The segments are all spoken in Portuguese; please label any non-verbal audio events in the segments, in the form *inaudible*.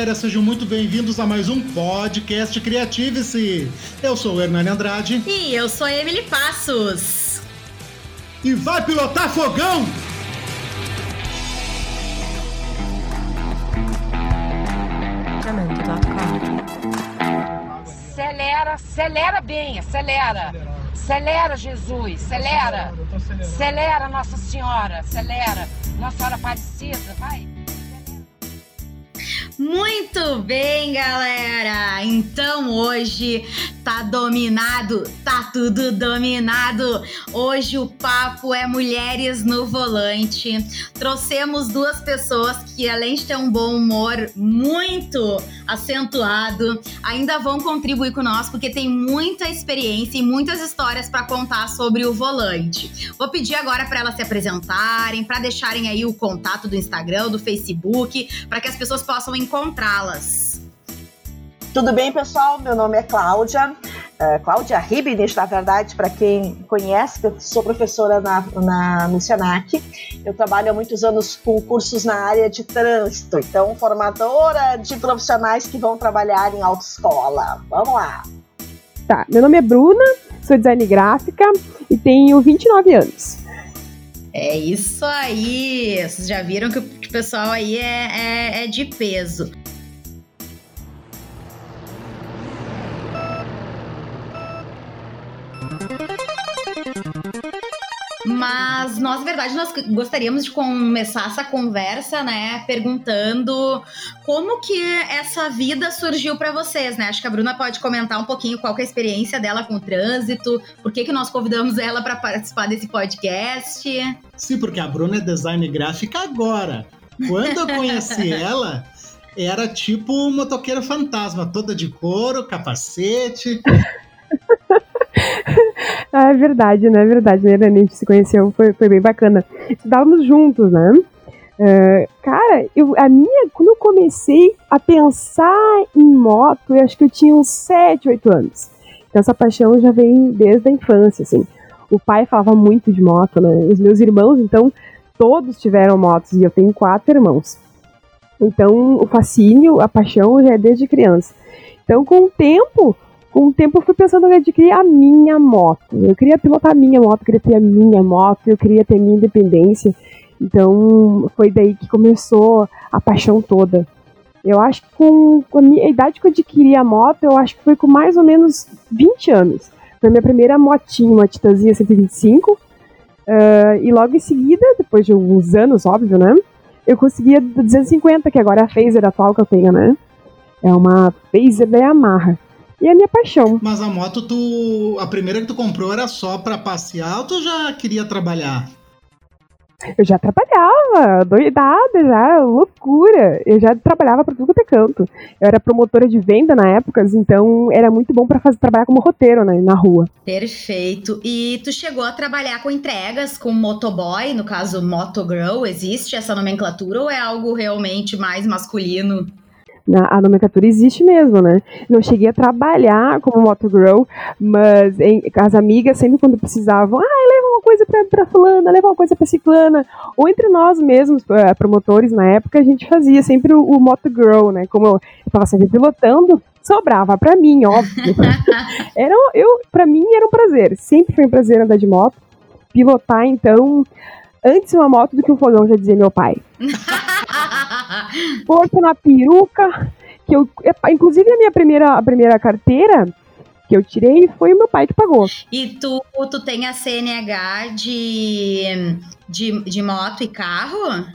galera, sejam muito bem-vindos a mais um podcast Criative-se. Eu sou o Hernani Andrade. E eu sou a Emily Passos. E vai pilotar fogão! Acelera, acelera bem, acelera. Acelera, Jesus, acelera. Acelera, Nossa Senhora, acelera. Nossa Senhora Aparecida, vai. Muito bem, galera! Então hoje tá dominado, tá tudo dominado. Hoje o papo é mulheres no volante. Trouxemos duas pessoas que, além de ter um bom humor muito acentuado, ainda vão contribuir conosco porque tem muita experiência e muitas histórias para contar sobre o volante. Vou pedir agora para elas se apresentarem, para deixarem aí o contato do Instagram, do Facebook, para que as pessoas possam encontrá-las. Tudo bem, pessoal? Meu nome é Cláudia. Uh, Cláudia Ribnich, na verdade, para quem conhece, eu sou professora na, na, no Senac. Eu trabalho há muitos anos com cursos na área de trânsito, então formadora de profissionais que vão trabalhar em autoescola. Vamos lá! Tá, meu nome é Bruna, sou design gráfica e tenho 29 anos. É isso aí! Vocês já viram que pessoal aí é, é, é de peso. Mas nós, na verdade, nós gostaríamos de começar essa conversa, né, perguntando como que essa vida surgiu para vocês, né? Acho que a Bruna pode comentar um pouquinho qual é a experiência dela com o trânsito, por que que nós convidamos ela para participar desse podcast. Sim, porque a Bruna é design gráfica agora. Quando eu conheci ela, era tipo motoqueiro fantasma, toda de couro, capacete. *laughs* ah, é verdade, né? É verdade, né? A gente se conheceu, foi, foi bem bacana. Estudávamos juntos, né? Uh, cara, eu, a minha, quando eu comecei a pensar em moto, eu acho que eu tinha uns 7, 8 anos. Então essa paixão já vem desde a infância, assim. O pai falava muito de moto, né? Os meus irmãos, então, todos tiveram motos e eu tenho quatro irmãos. Então, o fascínio, a paixão já é desde criança. Então, com o tempo, com o tempo eu fui pensando em adquirir a minha moto. Eu queria pilotar a minha moto, eu queria ter a minha moto, eu queria ter minha independência. Então foi daí que começou a paixão toda. Eu acho que com, com a, minha, a idade que eu adquiri a moto, eu acho que foi com mais ou menos 20 anos. Foi a minha primeira motinha, uma Titanzinha 125. Uh, e logo em seguida, depois de uns anos, óbvio, né? Eu consegui a 250, que agora é a Phaser atual que eu tenho, né? É uma Phaser da Yamaha e a minha paixão. Mas a moto, tu. A primeira que tu comprou era só para passear ou tu já queria trabalhar? Eu já trabalhava, doidada já, loucura. Eu já trabalhava para tudo quanto é canto. Eu era promotora de venda na época, então era muito bom para trabalhar como roteiro, né, na rua. Perfeito. E tu chegou a trabalhar com entregas com motoboy, no caso motogirl, existe essa nomenclatura ou é algo realmente mais masculino? A nomenclatura existe mesmo, né? Não cheguei a trabalhar como motogirl, mas em, as amigas sempre quando precisavam, ah, leva uma coisa pra, pra fulana, leva uma coisa pra ciclana, ou entre nós mesmos, uh, promotores na época, a gente fazia sempre o, o motogirl, né? Como eu, eu tava sempre pilotando, sobrava para mim, óbvio. *laughs* era, eu, para mim era um prazer, sempre foi um prazer andar de moto, pilotar, então, antes uma moto do que um fogão, já dizia meu pai. *laughs* Força na peruca, que eu, inclusive a minha primeira, a primeira carteira que eu tirei foi o meu pai que pagou. E tu, tu tem a CNH de, de, de moto e carro?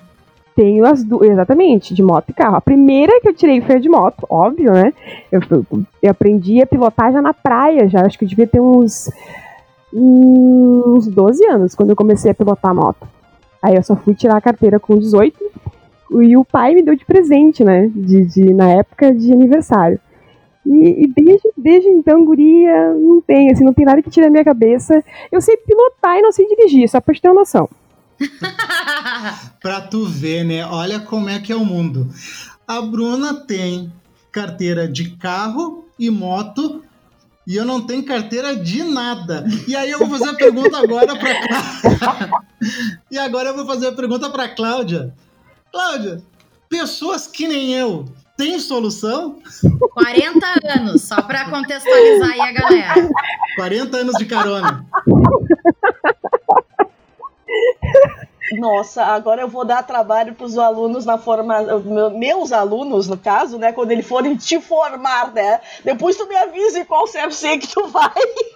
Tenho as duas, exatamente, de moto e carro. A primeira que eu tirei foi a de moto, óbvio, né? Eu, eu aprendi a pilotar já na praia, já acho que eu devia ter uns, uns 12 anos quando eu comecei a pilotar a moto. Aí eu só fui tirar a carteira com 18 e o pai me deu de presente, né? De, de na época de aniversário. E, e, desde, desde então, guria, não tem, assim, não tem nada que tire a minha cabeça. Eu sei pilotar e não sei dirigir, só pra te ter uma noção. *laughs* pra tu ver, né? Olha como é que é o mundo. A Bruna tem carteira de carro e moto e eu não tenho carteira de nada. E aí eu vou fazer a pergunta agora para *laughs* E agora eu vou fazer a pergunta para Cláudia. Cláudia, pessoas que nem eu, Tem solução? 40 anos, só para contextualizar aí a galera. 40 anos de carona. *laughs* Nossa, agora eu vou dar trabalho para os alunos na forma, meus alunos no caso, né, quando eles forem te formar, né? Depois tu me avise qual CFC que tu vai. *laughs*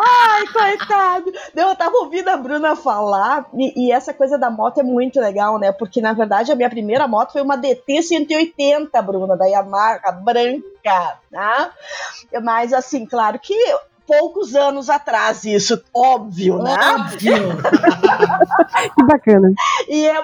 Ai, coitado. Eu tava ouvindo a Bruna falar e, e, essa coisa da moto é muito legal, né? Porque na verdade a minha primeira moto foi uma DT 180, Bruna, da Yamaha branca, tá? Mas assim, claro que poucos anos atrás, isso, óbvio, né? Óbvio! *laughs* que bacana. E é,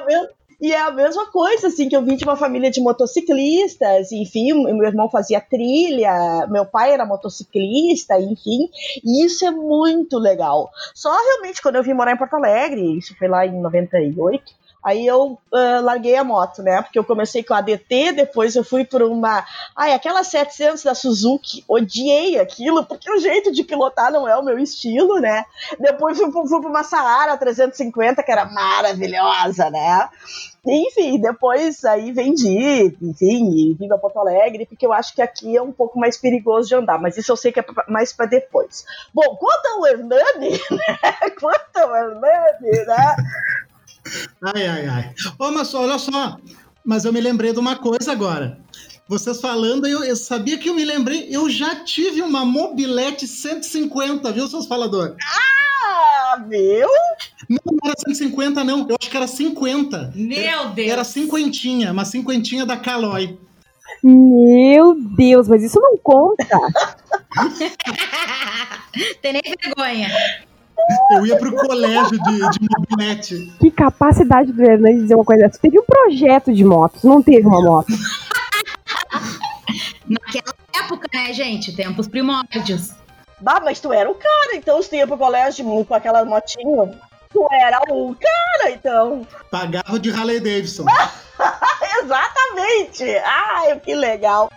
e é a mesma coisa, assim, que eu vim de uma família de motociclistas, enfim, meu irmão fazia trilha, meu pai era motociclista, enfim, e isso é muito legal. Só realmente quando eu vim morar em Porto Alegre, isso foi lá em 98, Aí eu uh, larguei a moto, né? Porque eu comecei com a ADT, depois eu fui por uma. Ai, aquela 700 da Suzuki, odiei aquilo, porque o jeito de pilotar não é o meu estilo, né? Depois fui, fui por uma Saara 350, que era maravilhosa, né? Enfim, depois aí vendi, enfim, e vim Porto Alegre, porque eu acho que aqui é um pouco mais perigoso de andar, mas isso eu sei que é mais para depois. Bom, quanto ao Hernani, *laughs* né? Quanto ao Hernani, né? Ai, ai, ai. Ô, mas olha só, mas eu me lembrei de uma coisa agora. Vocês falando, eu, eu, sabia que eu me lembrei, eu já tive uma mobilete 150, viu, seus faladores? Ah, viu? Não, não era 150, não. Eu acho que era 50. Meu era, Deus! Era cinquentinha, uma cinquentinha da Caloi. Meu Deus, mas isso não conta. *laughs* Tem nem vergonha. Eu ia pro colégio de, de mobilete. Que capacidade do Hernan de dizer uma coisa dessa. Teve um projeto de motos, não teve uma moto. Naquela época, né, gente? Tempos primórdios. Bah, mas tu era o cara, então tu ia pro colégio com aquela motinha. Tu era o cara, então. *laughs* Pagava de Harley Davidson. Exatamente! Ai, que legal.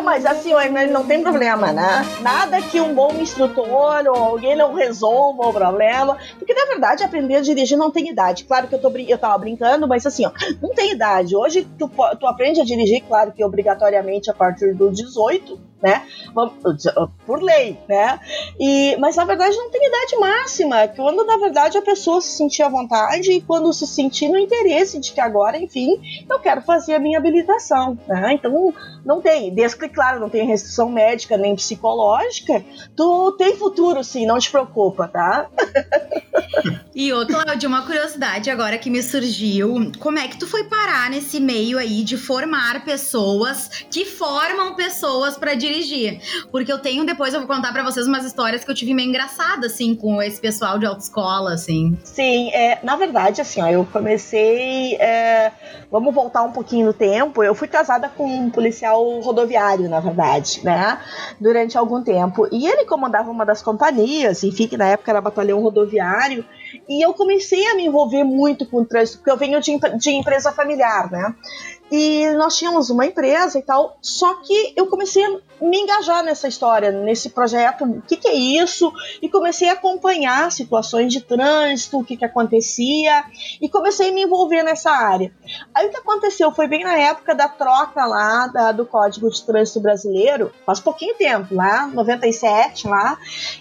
Não, mas assim, não tem problema, né? Nada que um bom instrutor ou alguém não resolva o problema. Porque, na verdade, aprender a dirigir não tem idade. Claro que eu, tô, eu tava brincando, mas assim, ó, não tem idade. Hoje, tu, tu aprende a dirigir, claro que obrigatoriamente a partir dos 18, né? Por lei, né? E, mas na verdade não tem idade máxima, quando na verdade a pessoa se sentir à vontade e quando se sentir no interesse de que agora, enfim, eu quero fazer a minha habilitação, né? Então não tem, desde que claro, não tem restrição médica nem psicológica, tu tem futuro sim, não te preocupa, tá? e ô Cláudia, uma curiosidade agora que me surgiu, como é que tu foi parar nesse meio aí de formar pessoas que formam pessoas para dirigir. Porque eu tenho, depois eu vou contar para vocês umas histórias que eu tive meio engraçadas, assim, com esse pessoal de autoescola, assim. Sim, é, na verdade, assim, ó, eu comecei. É, vamos voltar um pouquinho no tempo. Eu fui casada com um policial rodoviário, na verdade, né? Durante algum tempo. E ele comandava uma das companhias, enfim, que na época era batalhão rodoviário. E eu comecei a me envolver muito com o trânsito, porque eu venho de, de empresa familiar, né? E nós tínhamos uma empresa e tal, só que eu comecei a me engajar nessa história, nesse projeto, o que, que é isso? E comecei a acompanhar situações de trânsito, o que, que acontecia, e comecei a me envolver nessa área. Aí o que aconteceu foi bem na época da troca lá da, do Código de Trânsito Brasileiro, faz pouquinho tempo, lá, 97 lá,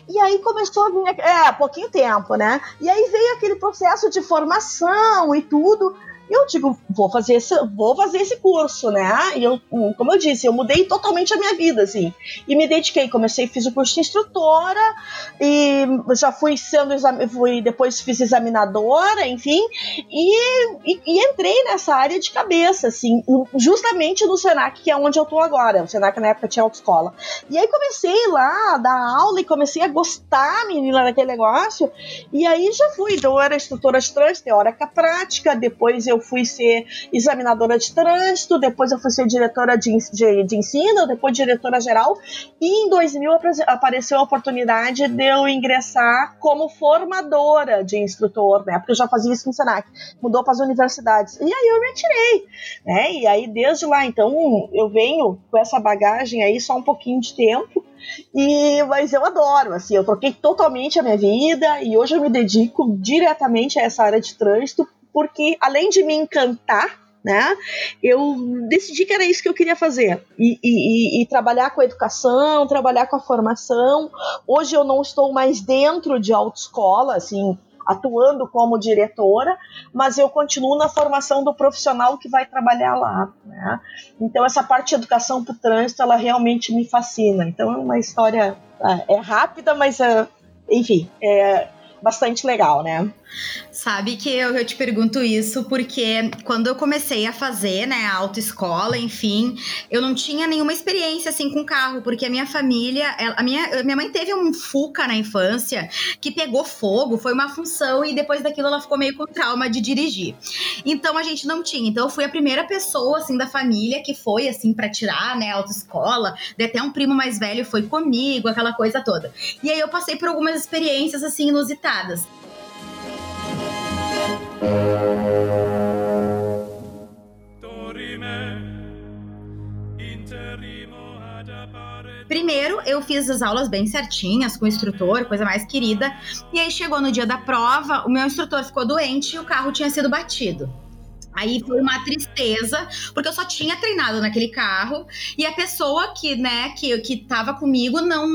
e aí começou a vir, é, pouquinho tempo, né? E aí veio aquele processo de formação e tudo, eu digo, vou fazer esse, vou fazer esse curso, né? E eu, como eu disse, eu mudei totalmente a minha vida, assim. E me dediquei, comecei, fiz o curso de instrutora e já fui sendo, fui, depois fiz examinadora, enfim, e, e, e, entrei nessa área de cabeça, assim, justamente no Senac, que é onde eu tô agora. O Senac na época tinha autoescola. E aí comecei lá a dar aula e comecei a gostar, menina, daquele negócio. E aí já fui, então eu era instrutora de trânsito, teórica prática, depois eu eu fui ser examinadora de trânsito, depois eu fui ser diretora de, de, de ensino, depois diretora geral, e em 2000 apareceu a oportunidade de eu ingressar como formadora de instrutor, né? Porque eu já fazia isso no Senac, mudou para as universidades. E aí eu me atirei, né? E aí desde lá, então, eu venho com essa bagagem aí só um pouquinho de tempo. E, mas eu adoro, assim, eu troquei totalmente a minha vida e hoje eu me dedico diretamente a essa área de trânsito, porque além de me encantar né? Eu decidi que era isso que eu queria fazer e, e, e, trabalhar com a educação, trabalhar com a formação. Hoje eu não estou mais dentro de autoescola, assim, atuando como diretora, mas eu continuo na formação do profissional que vai trabalhar lá. Né? Então essa parte de educação para o trânsito, ela realmente me fascina. Então é uma história é, é rápida, mas é, enfim, é bastante legal, né? Sabe que eu, eu, te pergunto isso porque quando eu comecei a fazer, né, a autoescola, enfim, eu não tinha nenhuma experiência assim com carro, porque a minha família, a minha, minha mãe teve um Fuca na infância que pegou fogo, foi uma função e depois daquilo ela ficou meio com trauma de dirigir. Então a gente não tinha. Então eu fui a primeira pessoa assim da família que foi assim para tirar, né, autoescola. De até um primo mais velho foi comigo, aquela coisa toda. E aí eu passei por algumas experiências assim inusitadas. Primeiro, eu fiz as aulas bem certinhas com o instrutor, coisa mais querida. E aí chegou no dia da prova, o meu instrutor ficou doente e o carro tinha sido batido. Aí foi uma tristeza, porque eu só tinha treinado naquele carro e a pessoa que, né, que, que tava comigo não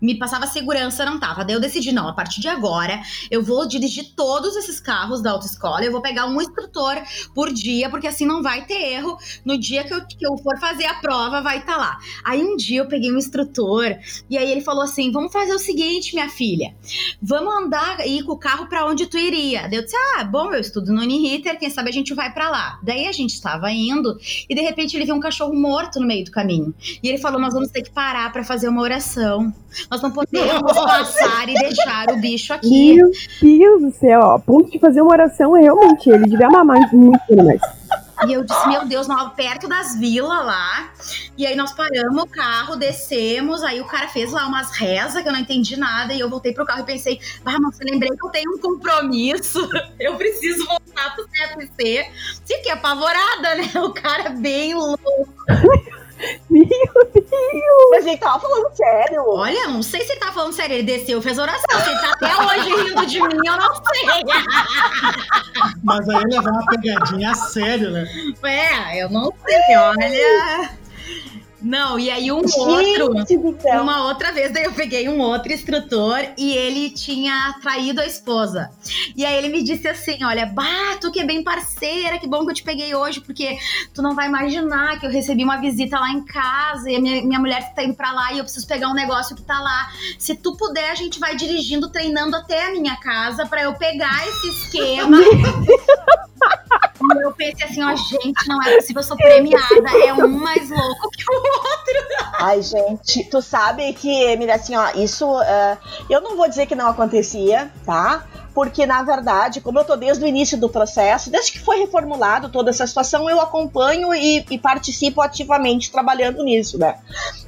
me passava segurança, não tava. Daí eu decidi, não, a partir de agora eu vou dirigir todos esses carros da autoescola, eu vou pegar um instrutor por dia, porque assim não vai ter erro. No dia que eu, que eu for fazer a prova, vai estar tá lá. Aí um dia eu peguei um instrutor e aí ele falou assim: vamos fazer o seguinte, minha filha, vamos andar aí com o carro para onde tu iria. Daí eu disse: ah, bom, eu estudo no Uniriter, quem sabe a gente vai para lá. Daí a gente estava indo e de repente ele viu um cachorro morto no meio do caminho. E ele falou: Nós vamos ter que parar para fazer uma oração. Nós não podemos passar e deixar o bicho aqui. Meu Deus do céu, ó, a ponto de fazer uma oração é realmente ele devia amar mais, muito mais. E eu disse, meu Deus, nós perto das vilas lá. E aí nós paramos o carro, descemos. Aí o cara fez lá umas rezas que eu não entendi nada. E eu voltei pro carro e pensei, ah, mas eu lembrei que eu tenho um compromisso. *laughs* Eu preciso voltar pro CFC. Fiquei apavorada, né? O cara bem louco. *laughs* Meu Deus! Mas ele tava falando sério. Olha, não sei se ele tava falando sério. Ele desceu, fez oração. Se ele tá até hoje rindo de mim, eu não sei. Mas aí levar uma pegadinha a sério, né? É, eu não sei, olha. Não, e aí um outro, uma outra vez, daí eu peguei um outro instrutor e ele tinha traído a esposa. E aí ele me disse assim: Olha, bah, tu que é bem parceira, que bom que eu te peguei hoje, porque tu não vai imaginar que eu recebi uma visita lá em casa e a minha, minha mulher tá indo pra lá e eu preciso pegar um negócio que tá lá. Se tu puder, a gente vai dirigindo, treinando até a minha casa para eu pegar esse esquema. *laughs* eu pensei assim, ó, gente, não é possível, eu sou premiada. É um mais louco que o outro. Ai, gente, tu sabe que, mira, assim, ó, isso. Uh, eu não vou dizer que não acontecia, tá? porque na verdade, como eu estou desde o início do processo, desde que foi reformulado toda essa situação, eu acompanho e, e participo ativamente trabalhando nisso, né?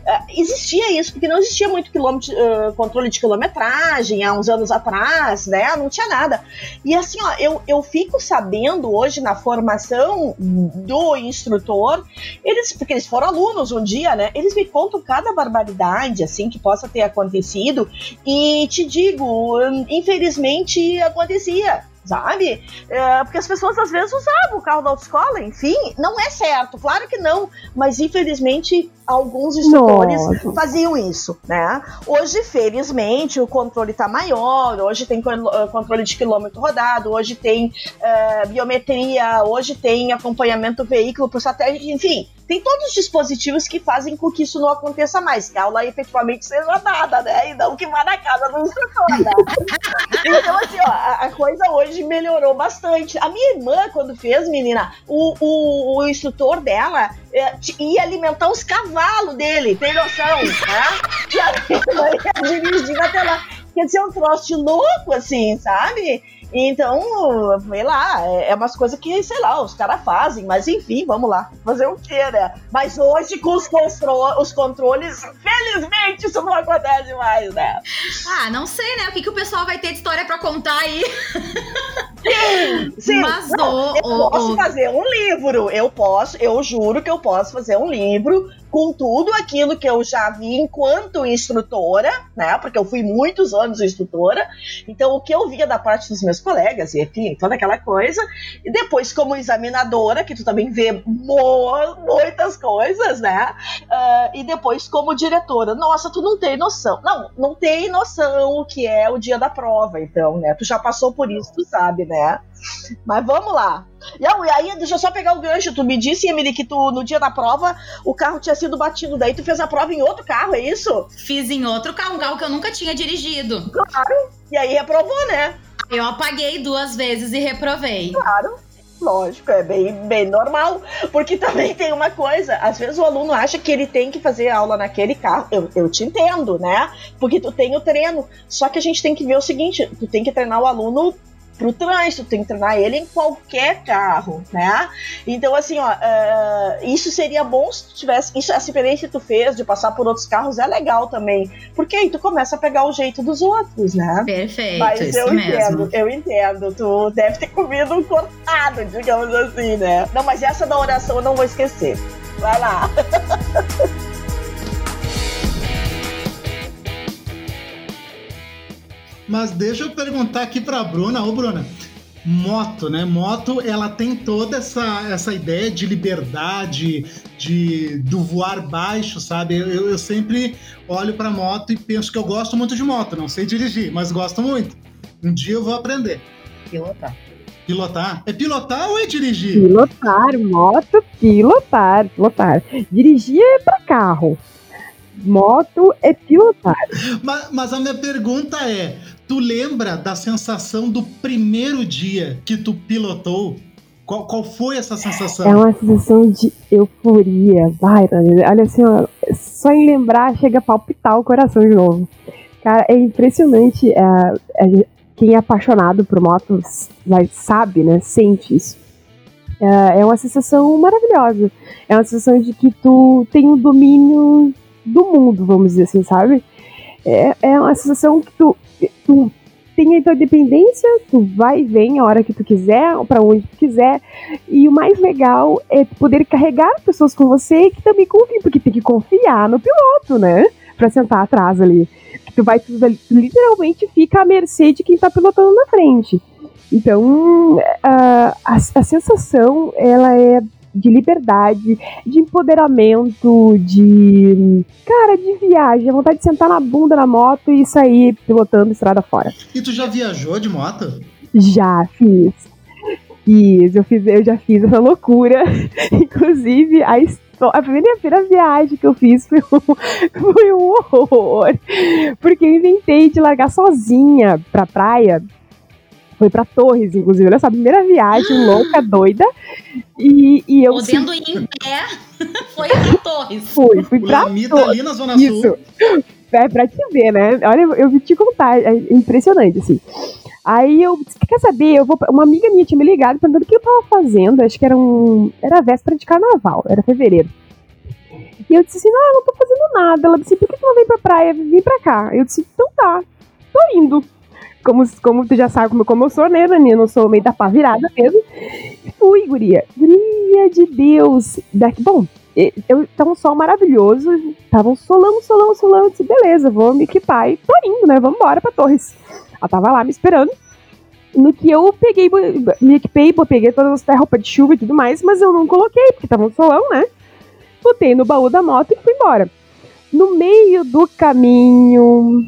Uh, existia isso, porque não existia muito uh, controle de quilometragem há uns anos atrás, né? Não tinha nada. E assim, ó, eu, eu fico sabendo hoje na formação do instrutor, eles, porque eles foram alunos um dia, né? Eles me contam cada barbaridade, assim, que possa ter acontecido, e te digo, infelizmente acontecia sabe? É, porque as pessoas às vezes usavam o carro da autoescola, enfim, não é certo, claro que não, mas infelizmente alguns instrutores Nossa. faziam isso, né? Hoje, felizmente, o controle está maior, hoje tem eh, controle de quilômetro rodado, hoje tem uh, biometria, hoje tem acompanhamento do veículo por satélite, enfim, tem todos os dispositivos que fazem com que isso não aconteça mais, que a aula efetivamente seja dada, né? E não que vá na casa do instrutor, né? *laughs* então, assim, ó, a coisa hoje melhorou bastante. A minha irmã, quando fez, menina, o, o, o instrutor dela é, ia alimentar os cavalos dele, tem noção, né? E a minha irmã ia dirigindo até lá. Quer dizer, um troço de louco, assim, sabe? Então, sei lá, é, é umas coisas que, sei lá, os caras fazem, mas enfim, vamos lá. Fazer o quê, né? Mas hoje, com os, os controles, felizmente isso não acontece mais, né? Ah, não sei, né? O que, que o pessoal vai ter de história pra contar aí? Sim, sim. Mas não, eu o, posso o... fazer um livro. Eu posso, eu juro que eu posso fazer um livro com tudo aquilo que eu já vi enquanto instrutora, né? Porque eu fui muitos anos instrutora. Então, o que eu via da parte dos meus colegas, e enfim, toda aquela coisa. E depois, como examinadora, que tu também vê muitas coisas, né? Uh, e depois, como diretora. Nossa, tu não tem noção. Não, não tem noção o que é o dia da prova, então, né? Tu já passou por isso, tu sabe, né? Mas vamos lá. E aí, deixa eu só pegar o gancho. Tu me disse, Emily, que tu, no dia da prova, o carro tinha sido batido. Daí tu fez a prova em outro carro, é isso? Fiz em outro carro, um carro que eu nunca tinha dirigido. Claro. E aí reprovou, né? Eu apaguei duas vezes e reprovei. Claro. Lógico, é bem, bem normal. Porque também tem uma coisa: às vezes o aluno acha que ele tem que fazer aula naquele carro. Eu, eu te entendo, né? Porque tu tem o treino. Só que a gente tem que ver o seguinte: tu tem que treinar o aluno pro trânsito, tem que treinar ele em qualquer carro, né? Então, assim, ó, uh, isso seria bom se tu tivesse. Isso, essa experiência que tu fez de passar por outros carros é legal também. Porque aí tu começa a pegar o jeito dos outros, né? Perfeito. Mas eu mesmo. entendo, eu entendo. Tu deve ter comido um cortado, digamos assim, né? Não, mas essa da oração eu não vou esquecer. Vai lá. *laughs* Mas deixa eu perguntar aqui pra Bruna. Ô, Bruna, moto, né? Moto, ela tem toda essa, essa ideia de liberdade, de do voar baixo, sabe? Eu, eu sempre olho pra moto e penso que eu gosto muito de moto. Não sei dirigir, mas gosto muito. Um dia eu vou aprender. Pilotar. Pilotar? É pilotar ou é dirigir? Pilotar, moto, pilotar, pilotar. Dirigir é pra carro. Moto é pilotar. Mas, mas a minha pergunta é: Tu lembra da sensação do primeiro dia que tu pilotou? Qual, qual foi essa sensação? É uma sensação de euforia. Vai, olha assim, só em lembrar chega a palpitar o coração de novo. Cara, é impressionante. É, é, quem é apaixonado por motos vai, sabe, né? Sente isso. É, é uma sensação maravilhosa. É uma sensação de que tu tem o domínio do mundo, vamos dizer assim, sabe? É, é uma sensação que tu tu tem a tua dependência, tu vai e vem a hora que tu quiser, para onde tu quiser. E o mais legal é poder carregar pessoas com você que também confiam, porque tem que confiar no piloto, né? Pra sentar atrás ali. Tu vai, tu, literalmente fica à mercê de quem tá pilotando na frente. Então, a, a, a sensação, ela é de liberdade, de empoderamento, de. Cara, de viagem, a vontade de sentar na bunda na moto e sair pilotando estrada fora. E tu já viajou de moto? Já, fiz. Fiz, eu, fiz, eu já fiz essa loucura. *laughs* Inclusive, a a primeira, a primeira viagem que eu fiz foi um, *laughs* foi um horror. Porque eu inventei de largar sozinha pra praia foi pra Torres, inclusive. Olha só, a primeira viagem *gasps* louca, doida. E, e eu. Podendo ir em pé, *laughs* foi pra Torres. Fui, fui pra Torres. Tá ali na Zona Isso. Sul. *laughs* É pra te ver, né? Olha, eu vou te contar, é impressionante, assim. Aí eu disse, quer saber? Eu vou. Uma amiga minha tinha me ligado perguntando o que eu tava fazendo. Acho que era um. Era véspera de carnaval, era fevereiro. E eu disse assim, não, eu não tô fazendo nada. Ela disse, por que tu não vem pra praia? Vem pra cá. Eu disse, então tá, tô indo como, como tu já sabe como, eu sou, né, Dani? Eu não sou meio da pá virada mesmo. Fui, guria. Guria de Deus. Daqui, bom, eu, tava um sol maravilhoso. Tava um solão, solão, solão. Eu disse, beleza, vou me equipar e tô indo, né? Vamos embora pra Torres. Ela tava lá me esperando. No que eu peguei, me equipei, peguei todas as roupas de chuva e tudo mais, mas eu não coloquei, porque tava um solão, né? Botei no baú da moto e fui embora. No meio do caminho,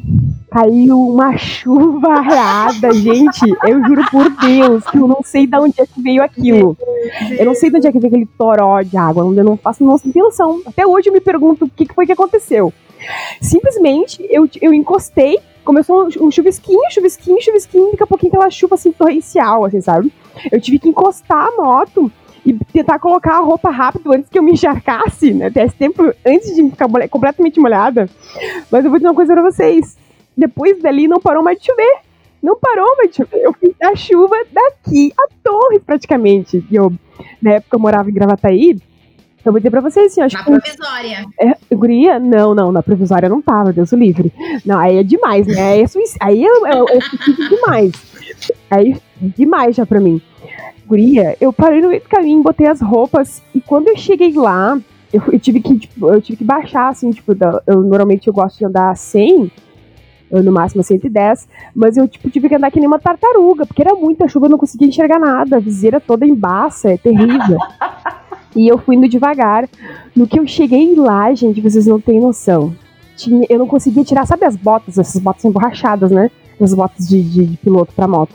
caiu uma chuva arada, gente. Eu juro por Deus que eu não sei de onde é que veio aquilo. Eu não sei de onde é que veio aquele toró de água. Eu não faço noção. Até hoje eu me pergunto o que foi que aconteceu. Simplesmente eu, eu encostei, começou um chuvisquinho, chuvisquinho, chuvisquinho, daqui a pouquinho aquela chuva assim torrencial, assim, sabe? Eu tive que encostar a moto e tentar colocar a roupa rápido antes que eu me encharcasse, né? Até esse tempo antes de ficar completamente molhada. Mas eu vou dizer uma coisa pra vocês depois dali não parou mais de chover. Não parou, mas tipo, eu fiz a chuva daqui a Torres, praticamente. E eu, na época, eu morava em Gravataí. Eu vou dizer pra vocês assim, acho Na que. provisória. É, guria? Não, não, na provisória não tava, Deus o livre. Não, aí é demais, né? Aí é, suic- aí é, é, é suicídio demais. Aí, demais já pra mim. Guria, eu parei no meio do caminho, botei as roupas, e quando eu cheguei lá, eu, eu tive que, tipo, eu tive que baixar, assim, tipo, da- eu normalmente eu gosto de andar a 100, eu, no máximo a 110, mas eu, tipo, tive que andar que nem uma tartaruga, porque era muita chuva, eu não conseguia enxergar nada, a viseira toda embaça, é terrível. *laughs* e eu fui indo devagar. No que eu cheguei lá, gente, vocês não têm noção. Tinha, eu não conseguia tirar, sabe as botas, essas botas emborrachadas, né? As botas de, de, de piloto pra moto.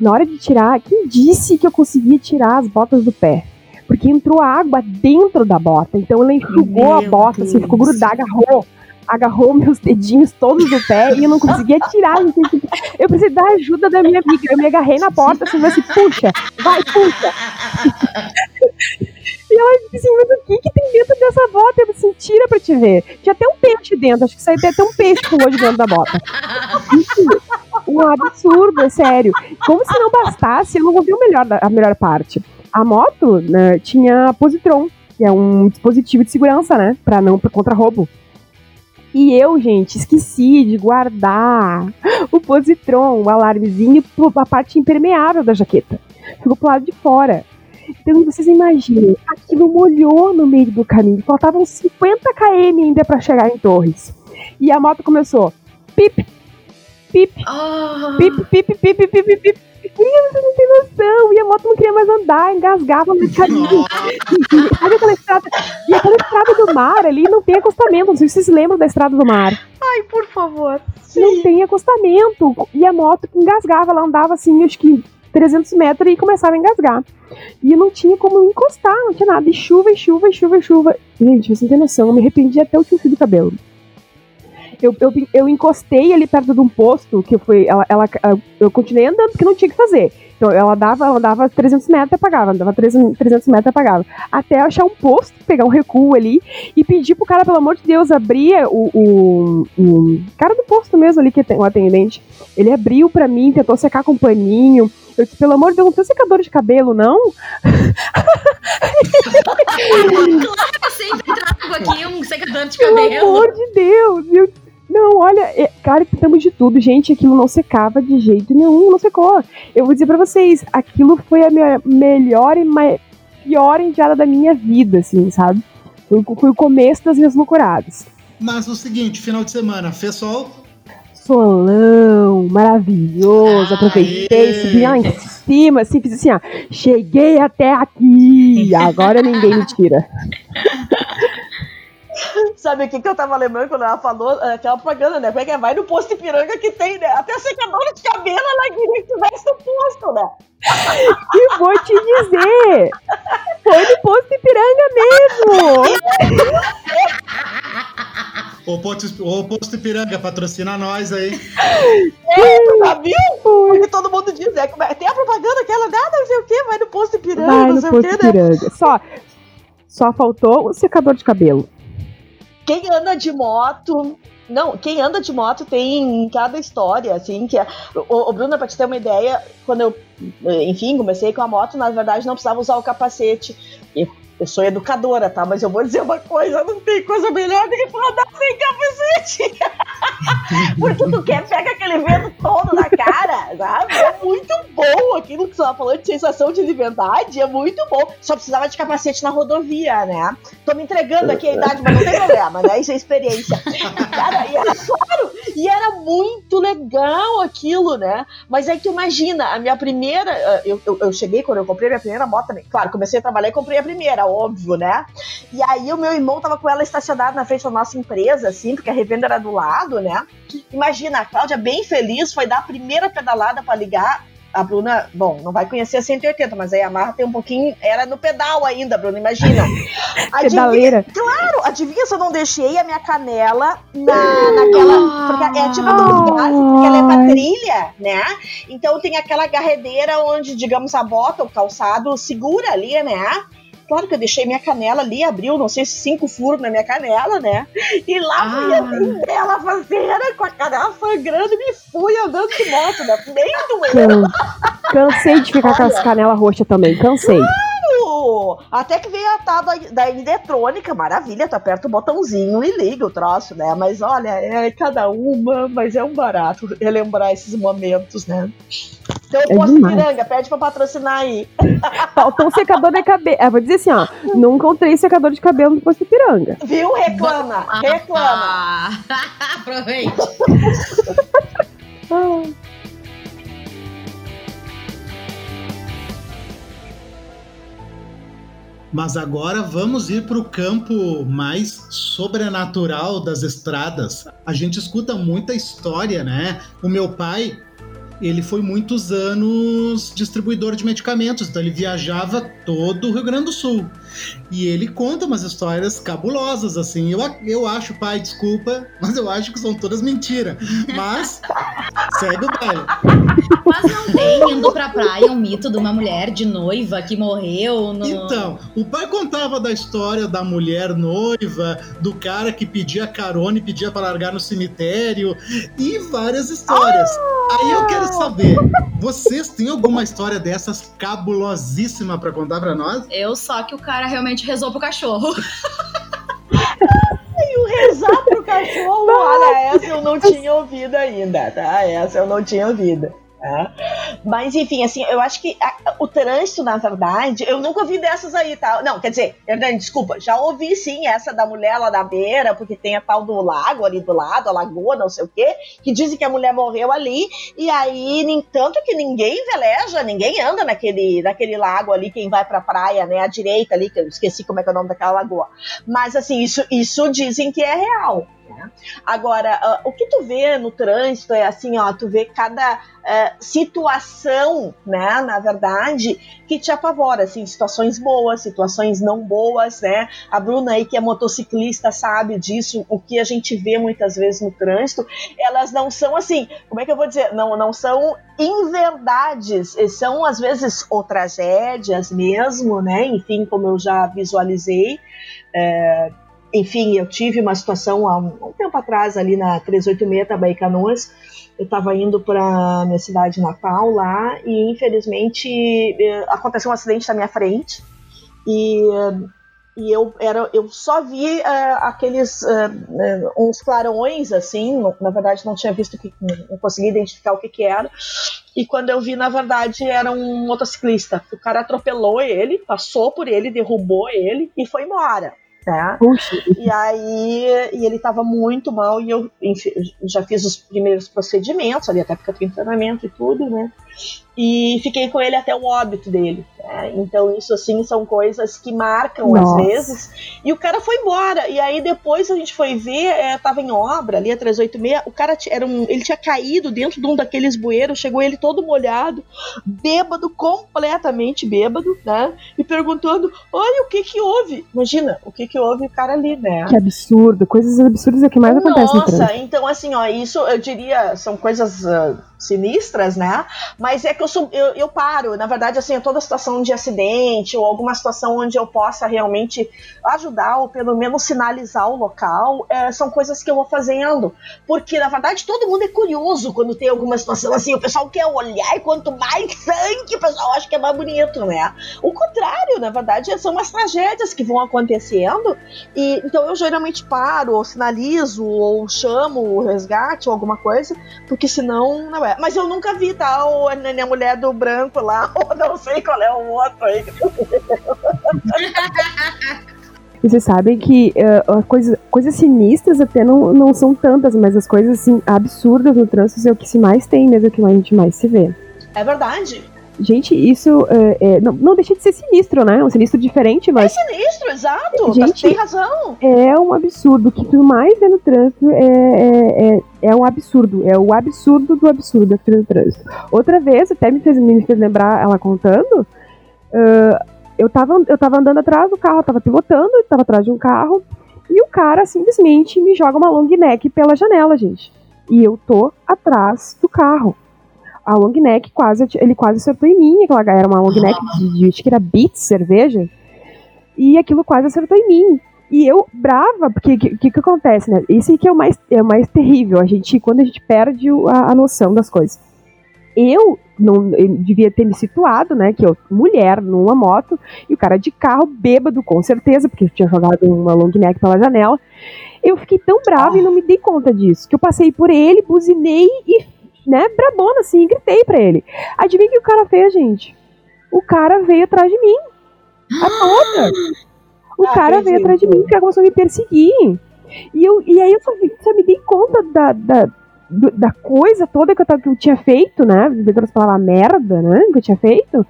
Na hora de tirar, quem disse que eu conseguia tirar as botas do pé? Porque entrou água dentro da bota, então ela enxugou a Meu bota, assim, Deus. ficou grudada, agarrou, agarrou meus dedinhos todos do pé e eu não conseguia tirar. Eu precisei da ajuda da minha amiga. Eu me agarrei na porta, assim, assim, puxa, vai, puxa. E ela disse assim, mas o que que tem dentro dessa bota? Eu assim, tira pra te ver. Tinha até um peixe dentro, acho que saiu até um peixe pulou de dentro da bota. Um absurdo, é sério. Como se não bastasse, eu não ouvi o melhor, a melhor parte. A moto né, tinha positron, que é um dispositivo de segurança, né? Pra não, pra contra roubo. E eu, gente, esqueci de guardar *gasps* o positron, o alarmezinho, a parte impermeável da jaqueta. Ficou pro lado de fora. Então vocês imaginem, aquilo molhou no meio do caminho. Faltavam 50 km ainda pra chegar em Torres. E a moto começou. Pip, pip, Oh. pip, pip, pip, pip, pip, pip. Guria, Você não tem noção. E a moto não queria mais andar, engasgava no caminho. E, sabe aquela estrada? E aquela estrada do mar ali não tem acostamento. Não sei se vocês lembram da estrada do mar. Ai, por favor. Não tem acostamento. E a moto engasgava, ela andava assim, acho que 300 metros e começava a engasgar. E não tinha como encostar, não tinha nada. E chuva, e chuva, e chuva, e chuva. Gente, você não tem noção, eu me arrependi até o tio fio do cabelo. Eu, eu, eu encostei ali perto de um posto, que foi. Ela, ela, eu continuei andando, porque não tinha o que fazer. Então ela dava, ela dava 300 metros e apagava, dava 300 300 metros e apagava. Até achar um posto, pegar um recuo ali e pedir pro cara, pelo amor de Deus, abrir o, o, o cara do posto mesmo ali, que tem o atendente. Ele abriu pra mim, tentou secar com um paninho. Eu disse, pelo amor de Deus, não tem secador de cabelo, não? *laughs* Eu sempre trago aqui um secador de Pelo cabelo. amor de Deus! E eu- não, olha, é, claro que tentamos de tudo, gente. Aquilo não secava de jeito nenhum, não secou. Eu vou dizer pra vocês, aquilo foi a minha melhor e mai- pior endiada da minha vida, assim, sabe? Foi, o- foi o começo das minhas loucuradas. Mas o seguinte, final de semana, fez sol? Solão, maravilhoso, aproveitei, subi lá em cima, assim, fiz assim, ó, cheguei até aqui, agora ninguém me tira. *laughs* *laughs* Sabe o que, que eu tava lembrando quando ela falou é, aquela propaganda, né? Como é que é? Vai no posto Ipiranga que tem, né? Até secador de cabelo ela queria que tivesse no posto, né? *laughs* E vou te dizer, foi no posto Ipiranga mesmo. O posto, o posto Ipiranga patrocina nós aí. Já viu? Porque todo mundo diz, né? É- Tem a propaganda que ela dá, não sei o quê, vai no posto Ipiranga, Vai não sei o quê, né? Ipiranga. Só, só faltou o secador de cabelo. Quem anda de moto. Não, quem anda de moto tem cada história, assim, que é. O, o Bruno, pra te ter uma ideia, quando eu, enfim, comecei com a moto, na verdade não precisava usar o capacete. Eu sou educadora, tá? Mas eu vou dizer uma coisa, não tem coisa melhor do que tu andar sem capacete. Porque tu quer, pega aquele vento todo na cara, sabe? É muito bom aquilo que você tava falando de sensação de liberdade, é muito bom. Só precisava de capacete na rodovia, né? Tô me entregando aqui a idade, mas não tem problema, né? Isso é experiência. Cara, e era claro, e era muito legal aquilo, né? Mas é que imagina, a minha primeira. Eu, eu, eu cheguei quando eu comprei minha primeira moto também. Claro, comecei a trabalhar e comprei a primeira, óbvio, né? E aí o meu irmão tava com ela estacionada na frente da nossa empresa, assim, porque a revenda era do lado, né? Imagina, a Cláudia bem feliz foi dar a primeira pedalada pra ligar. A Bruna, bom, não vai conhecer a 180, mas a Yamaha tem um pouquinho. Era no pedal ainda, Bruna, imagina. *laughs* Adivinha, Pedaleira. claro, adivinha se eu não deixei a minha canela na, naquela. Porque é tipo dos gases, porque ela é Ai. trilha, né? Então tem aquela garredeira onde, digamos, a bota, o calçado segura ali, né? Claro que eu deixei minha canela ali, abriu, não sei se cinco furos na minha canela, né? E lá Ah. fui assim, dela fazer com a canela sangrando e me fui andando de moto, né? Nem doeu. Can- Cansei de ficar com as canelas roxas também, cansei. Até que veio a tal da, da eletrônica, maravilha, tu aperta o botãozinho e liga o troço, né? Mas olha, é cada uma, mas é um barato relembrar esses momentos, né? Então eu É posto demais. piranga, pede pra patrocinar aí. *laughs* Faltou um secador de cabelo. É, vou dizer assim, ó. Não encontrei secador de cabelo no posto piranga. Viu? Reclama, reclama. Ah, *laughs* aproveite. *laughs* Mas agora vamos ir para o campo mais sobrenatural das estradas. A gente escuta muita história, né? O meu pai, ele foi muitos anos distribuidor de medicamentos, então ele viajava todo o Rio Grande do Sul. E ele conta umas histórias cabulosas, assim. Eu, eu acho, pai, desculpa, mas eu acho que são todas mentiras. Mas segue o baile. Mas não tem indo pra praia um mito de uma mulher de noiva que morreu no. Então, o pai contava da história da mulher noiva, do cara que pedia carona e pedia para largar no cemitério, e várias histórias. Aí eu quero saber, vocês têm alguma história dessas cabulosíssima para contar para nós? Eu só que o cara realmente rezou pro cachorro. *laughs* E o rezar pro cachorro, olha, essa eu não tinha ouvido ainda, tá? Essa eu não tinha ouvido. Tá? Mas enfim, assim, eu acho que a- o trânsito, na verdade, eu nunca ouvi dessas aí, tá? Não, quer dizer, Hernani, desculpa, já ouvi sim essa da mulher lá da beira, porque tem a tal do lago ali do lado, a lagoa, não sei o quê, que dizem que a mulher morreu ali, e aí, nem tanto que ninguém veleja, ninguém anda naquele, naquele lago ali, quem vai pra praia, né, à direita ali, que eu esqueci como é que é o nome daquela lagoa. Mas assim, isso, isso dizem que é real. Né? Agora, ah, o que tu vê no trânsito é assim, ó, tu vê cada eh, situação, né, na verdade, que te apavora, assim, situações boas, situações não boas, né? A Bruna aí que é motociclista sabe disso, o que a gente vê muitas vezes no trânsito, elas não são assim, como é que eu vou dizer? Não, não são inverdades, são às vezes ou tragédias mesmo, né? Enfim, como eu já visualizei. É, enfim, eu tive uma situação há um, um tempo atrás ali na 386 Tabaí Canoas. Eu estava indo para minha cidade natal lá e infelizmente eh, aconteceu um acidente na minha frente e, e eu era eu só vi eh, aqueles eh, eh, uns clarões assim, na verdade não tinha visto que não consegui identificar o que que era. E quando eu vi, na verdade, era um motociclista. O cara atropelou ele, passou por ele, derrubou ele e foi embora. Né? Puxa, E aí, e ele tava muito mal, e eu enfim, já fiz os primeiros procedimentos ali, até porque eu tenho treinamento e tudo, né? E fiquei com ele até o óbito dele. né? Então, isso assim são coisas que marcam Nossa. às vezes. E o cara foi embora. E aí depois a gente foi ver, é, tava em obra ali, a 386, o cara era um, ele tinha caído dentro de um daqueles bueiros, chegou ele todo molhado, bêbado, completamente bêbado, né? E perguntando: olha o que que houve. Imagina, o que que houve o cara ali, né? que absurdo. Coisas absurdas é o que mais acontece. Nossa, então assim, ó, isso eu diria, são coisas ah, sinistras, né? Mas é que eu eu, eu paro, na verdade, assim, toda situação de acidente ou alguma situação onde eu possa realmente ajudar ou pelo menos sinalizar o local, eh, são coisas que eu vou fazendo. Porque, na verdade, todo mundo é curioso quando tem alguma situação assim, o pessoal quer olhar e quanto mais sangue, o pessoal acha que é mais bonito, né? O contrário, na verdade, são as tragédias que vão acontecendo e então eu geralmente paro, ou sinalizo, ou chamo o resgate ou alguma coisa, porque senão não é. Mas eu nunca vi, tá? O, a, a mulher do branco lá, *laughs* ou não sei qual é o outro aí. E vocês sabem que a coisa, coisas sinistras até não, não são tantas, mas as coisas assim, absurdas no trânsito é o que se mais tem mesmo, é o que a gente mais se vê. É verdade. Gente, isso eh, é, não, não deixa de ser sinistro, né? É um sinistro diferente, É mas sinistro, exato. Gente- Tem razão. é um absurdo. O que tu mais vê no trânsito é, é, é, é um absurdo. É o absurdo do absurdo aqui no trânsito. Outra vez, até me fez, me fez lembrar ela contando. ah, eu, tava, eu tava andando atrás do carro, eu tava pilotando, eu tava atrás de um carro. E o cara simplesmente me joga uma long neck pela janela, gente. E eu tô atrás do carro. A long neck quase, ele quase acertou em mim. Aquela era uma long neck de, de acho que era Beats cerveja. e aquilo quase acertou em mim. E eu, brava, porque o que, que, que, acontece, né? Esse que é o mais, é o mais terrível, a gente, quando a gente perde a, a noção das coisas. Eu não eu devia ter me situado, né? Que eu, mulher, numa moto, e o cara de carro, bêbado, com certeza, porque tinha jogado uma long neck pela janela. Eu fiquei tão brava e não me dei conta disso, que eu passei por ele, buzinei e, né, brabona assim, e gritei pra ele. Adivinha o que o cara fez, gente? O cara veio atrás de mim. A *gasps* toda. O ah, cara veio atrás de mim, o cara começou a me perseguir. E, eu, e aí eu só, só me dei conta da, da, da coisa toda que eu, que eu tinha feito, né? De outras palavras, merda, né? Que eu tinha feito.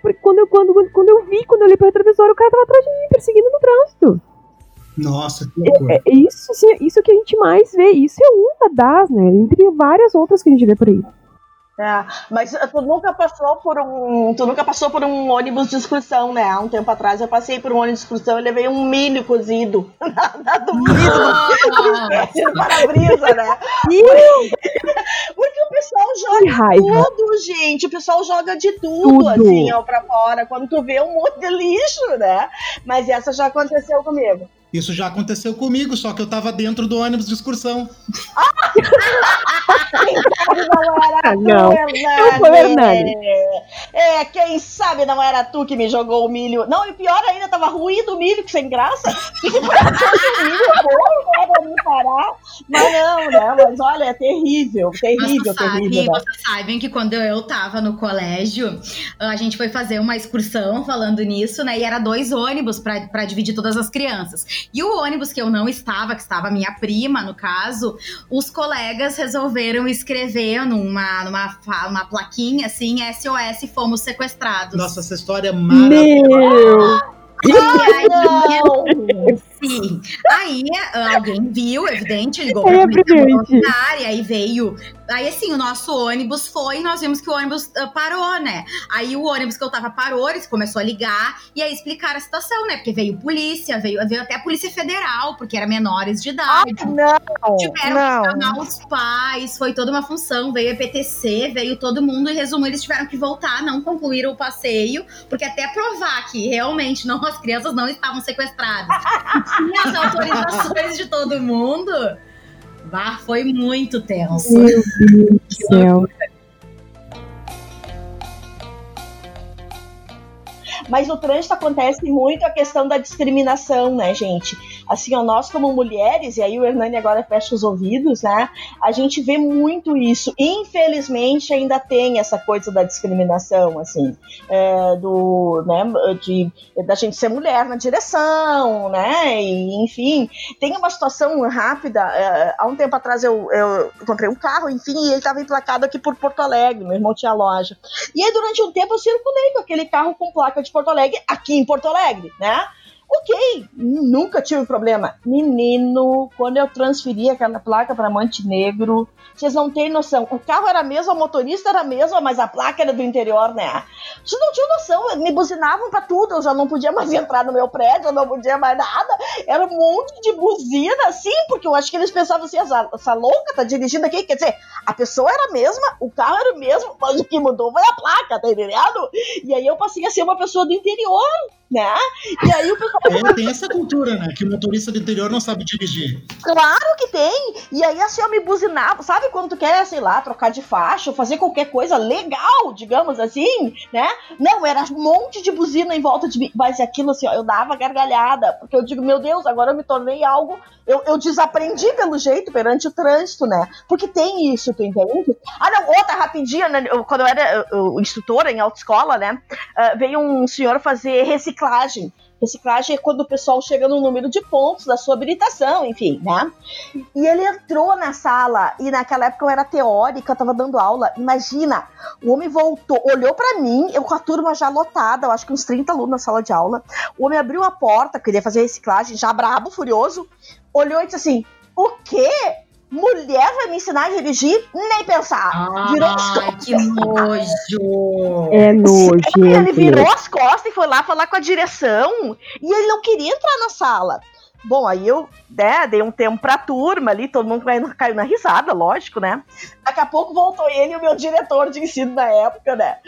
Porque quando eu, quando, quando eu vi, quando eu olhei pro retrovisor, o cara tava atrás de mim, perseguindo no trânsito. Nossa, que loucura. É, é, isso, isso que a gente mais vê. Isso é uma das, né? Entre várias outras que a gente vê por aí. É, mas tu nunca passou por um. Tu nunca passou por um ônibus de excursão, né? Há um tempo atrás eu passei por um ônibus de excursão e levei um milho cozido na, na do vidro para-brisa, né? Porque o pessoal joga tudo, gente. O pessoal joga de tudo, tudo, assim, ó, pra fora. Quando tu vê um monte de lixo, né? Mas essa já aconteceu comigo. Isso já aconteceu comigo, só que eu tava dentro do ônibus de excursão. *laughs* não, não foi Hernani. É, quem sabe não era tu que me jogou o milho. Não, e pior ainda, tava ruído o milho, que sem graça. *laughs* Que milho bom, pra me parar. Mas não, né? Mas olha, é terrível, terrível, sabe, terrível. Né? Vocês sabem que quando eu tava no colégio, a gente foi fazer uma excursão falando nisso, né? E era dois ônibus para dividir todas as crianças. E o ônibus que eu não estava, que estava minha prima, no caso, os colegas resolveram escrever numa, numa, uma plaquinha assim, SOS, fomos sequestrados. Nossa, essa história é maravilhosa. Meu! E aí, *laughs* sim. Aí alguém viu, evidente, ligou pra é e aí veio. Aí assim, o nosso ônibus foi e nós vimos que o ônibus uh, parou, né? Aí o ônibus que eu tava parou, eles começou a ligar e aí explicaram a situação, né? Porque veio polícia, veio, veio até a Polícia Federal, porque era menores de idade. Ah, não! Tiveram não. que chamar os pais, foi toda uma função, veio a EPTC, veio todo mundo, e resumo, eles tiveram que voltar, não concluíram o passeio, porque até provar que realmente *laughs* não as crianças não estavam sequestradas. Tinha as autorizações de todo mundo. Bah, foi muito tenso. Meu Deus do céu. Mas no trânsito acontece muito a questão da discriminação, né, gente? Assim, ó, nós como mulheres, e aí o Hernani agora fecha os ouvidos, né? A gente vê muito isso. Infelizmente ainda tem essa coisa da discriminação, assim, é, do, né, de, da gente ser mulher na direção, né? E, enfim, tem uma situação rápida. É, há um tempo atrás eu, eu comprei um carro, enfim, e ele estava emplacado aqui por Porto Alegre, meu irmão tinha loja. E aí durante um tempo eu circulei com aquele carro com placa de Porto Alegre, aqui em Porto Alegre, né? Ok, nunca tive problema. Menino, quando eu transferi aquela placa para Montenegro, vocês não têm noção. O carro era mesmo, a motorista era a mesma, mas a placa era do interior, né? Vocês não tinham noção. Me buzinavam para tudo. Eu já não podia mais *laughs* entrar no meu prédio, eu não podia mais nada. Era um monte de buzina, assim, porque eu acho que eles pensavam assim: essa, essa louca tá dirigindo aqui. Quer dizer, a pessoa era a mesma, o carro era o mesmo, mas o que mudou foi a placa, tá entendendo? E aí eu passei a ser uma pessoa do interior né? E aí o pessoal. É, tem essa cultura, né? Que o motorista do interior não sabe dirigir. Claro que tem! E aí assim eu me buzinava, sabe quando tu quer, sei lá, trocar de faixa, ou fazer qualquer coisa legal, digamos assim, né? Não, era um monte de buzina em volta de mim. Mas aquilo assim, ó, eu dava gargalhada, porque eu digo, meu Deus, agora eu me tornei algo. Eu, eu desaprendi pelo jeito perante o trânsito, né? Porque tem isso, tu entende? Ah, não, outra rapidinha, né? quando eu era eu, instrutora em autoescola, né? Uh, veio um senhor fazer reciclagem reciclagem. Reciclagem é quando o pessoal chega no número de pontos da sua habilitação, enfim, né? E ele entrou na sala, e naquela época eu era teórica, eu tava dando aula. Imagina, o homem voltou, olhou para mim, eu com a turma já lotada, eu acho que uns 30 alunos na sala de aula. O homem abriu a porta, queria fazer reciclagem, já brabo, furioso, olhou e disse assim: O quê? Mulher vai me ensinar a dirigir? Nem pensar. Ah, virou as costas. Que nojo. É nojo. Ele virou as costas e foi lá falar com a direção. E ele não queria entrar na sala. Bom, aí eu né, dei um tempo pra turma ali, todo mundo caiu, caiu na risada, lógico, né? Daqui a pouco voltou ele e o meu diretor de ensino na época, né?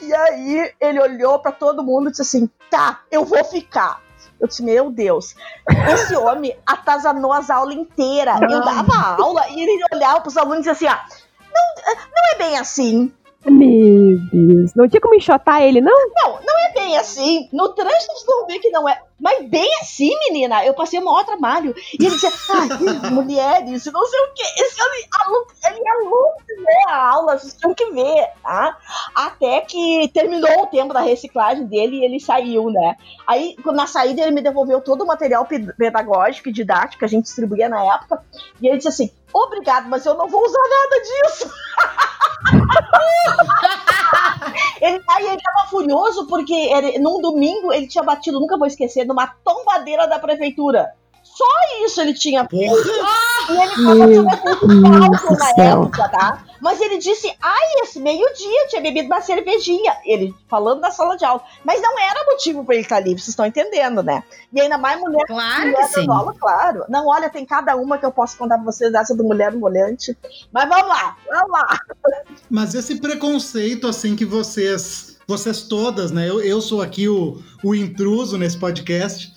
E aí ele olhou para todo mundo e disse assim: tá, eu vou ficar. Eu disse, meu Deus, esse homem atazanou as aulas inteiras. Eu dava aula e ele olhava pros alunos e dizia assim, ó, não, não é bem assim. Meu Deus. Não tinha como enxotar ele, não? Não, não é bem assim. No trânsito vocês vão ver que não é. Mas bem assim, menina. Eu passei o maior trabalho. E ele dizia, ah, mulheres, não sei o quê. Esse homem, aluno, ele é aluno, né? A aula, vocês tinham que ver, tá? Até que terminou o tempo da reciclagem dele e ele saiu, né? Aí, na saída, ele me devolveu todo o material pedagógico e didático que a gente distribuía na época. E ele disse assim: obrigado, mas eu não vou usar nada disso. *laughs* *laughs* ele, aí ele tava furioso porque ele, num domingo ele tinha batido, nunca vou esquecer, numa tombadeira da prefeitura. Só isso ele tinha feito. E ele tava tirando na época, tá? Mas ele disse, ai, esse meio-dia tinha bebido uma cervejinha. Ele falando na sala de aula. Mas não era motivo para ele estar livre, vocês estão entendendo, né? E ainda mais mulher. Claro mulher que sim. Aula, claro. Não, olha, tem cada uma que eu posso contar pra vocês dessa do mulher molhante. Mas vamos lá, vamos lá. Mas esse preconceito, assim, que vocês, vocês todas, né? Eu, eu sou aqui o, o intruso nesse podcast,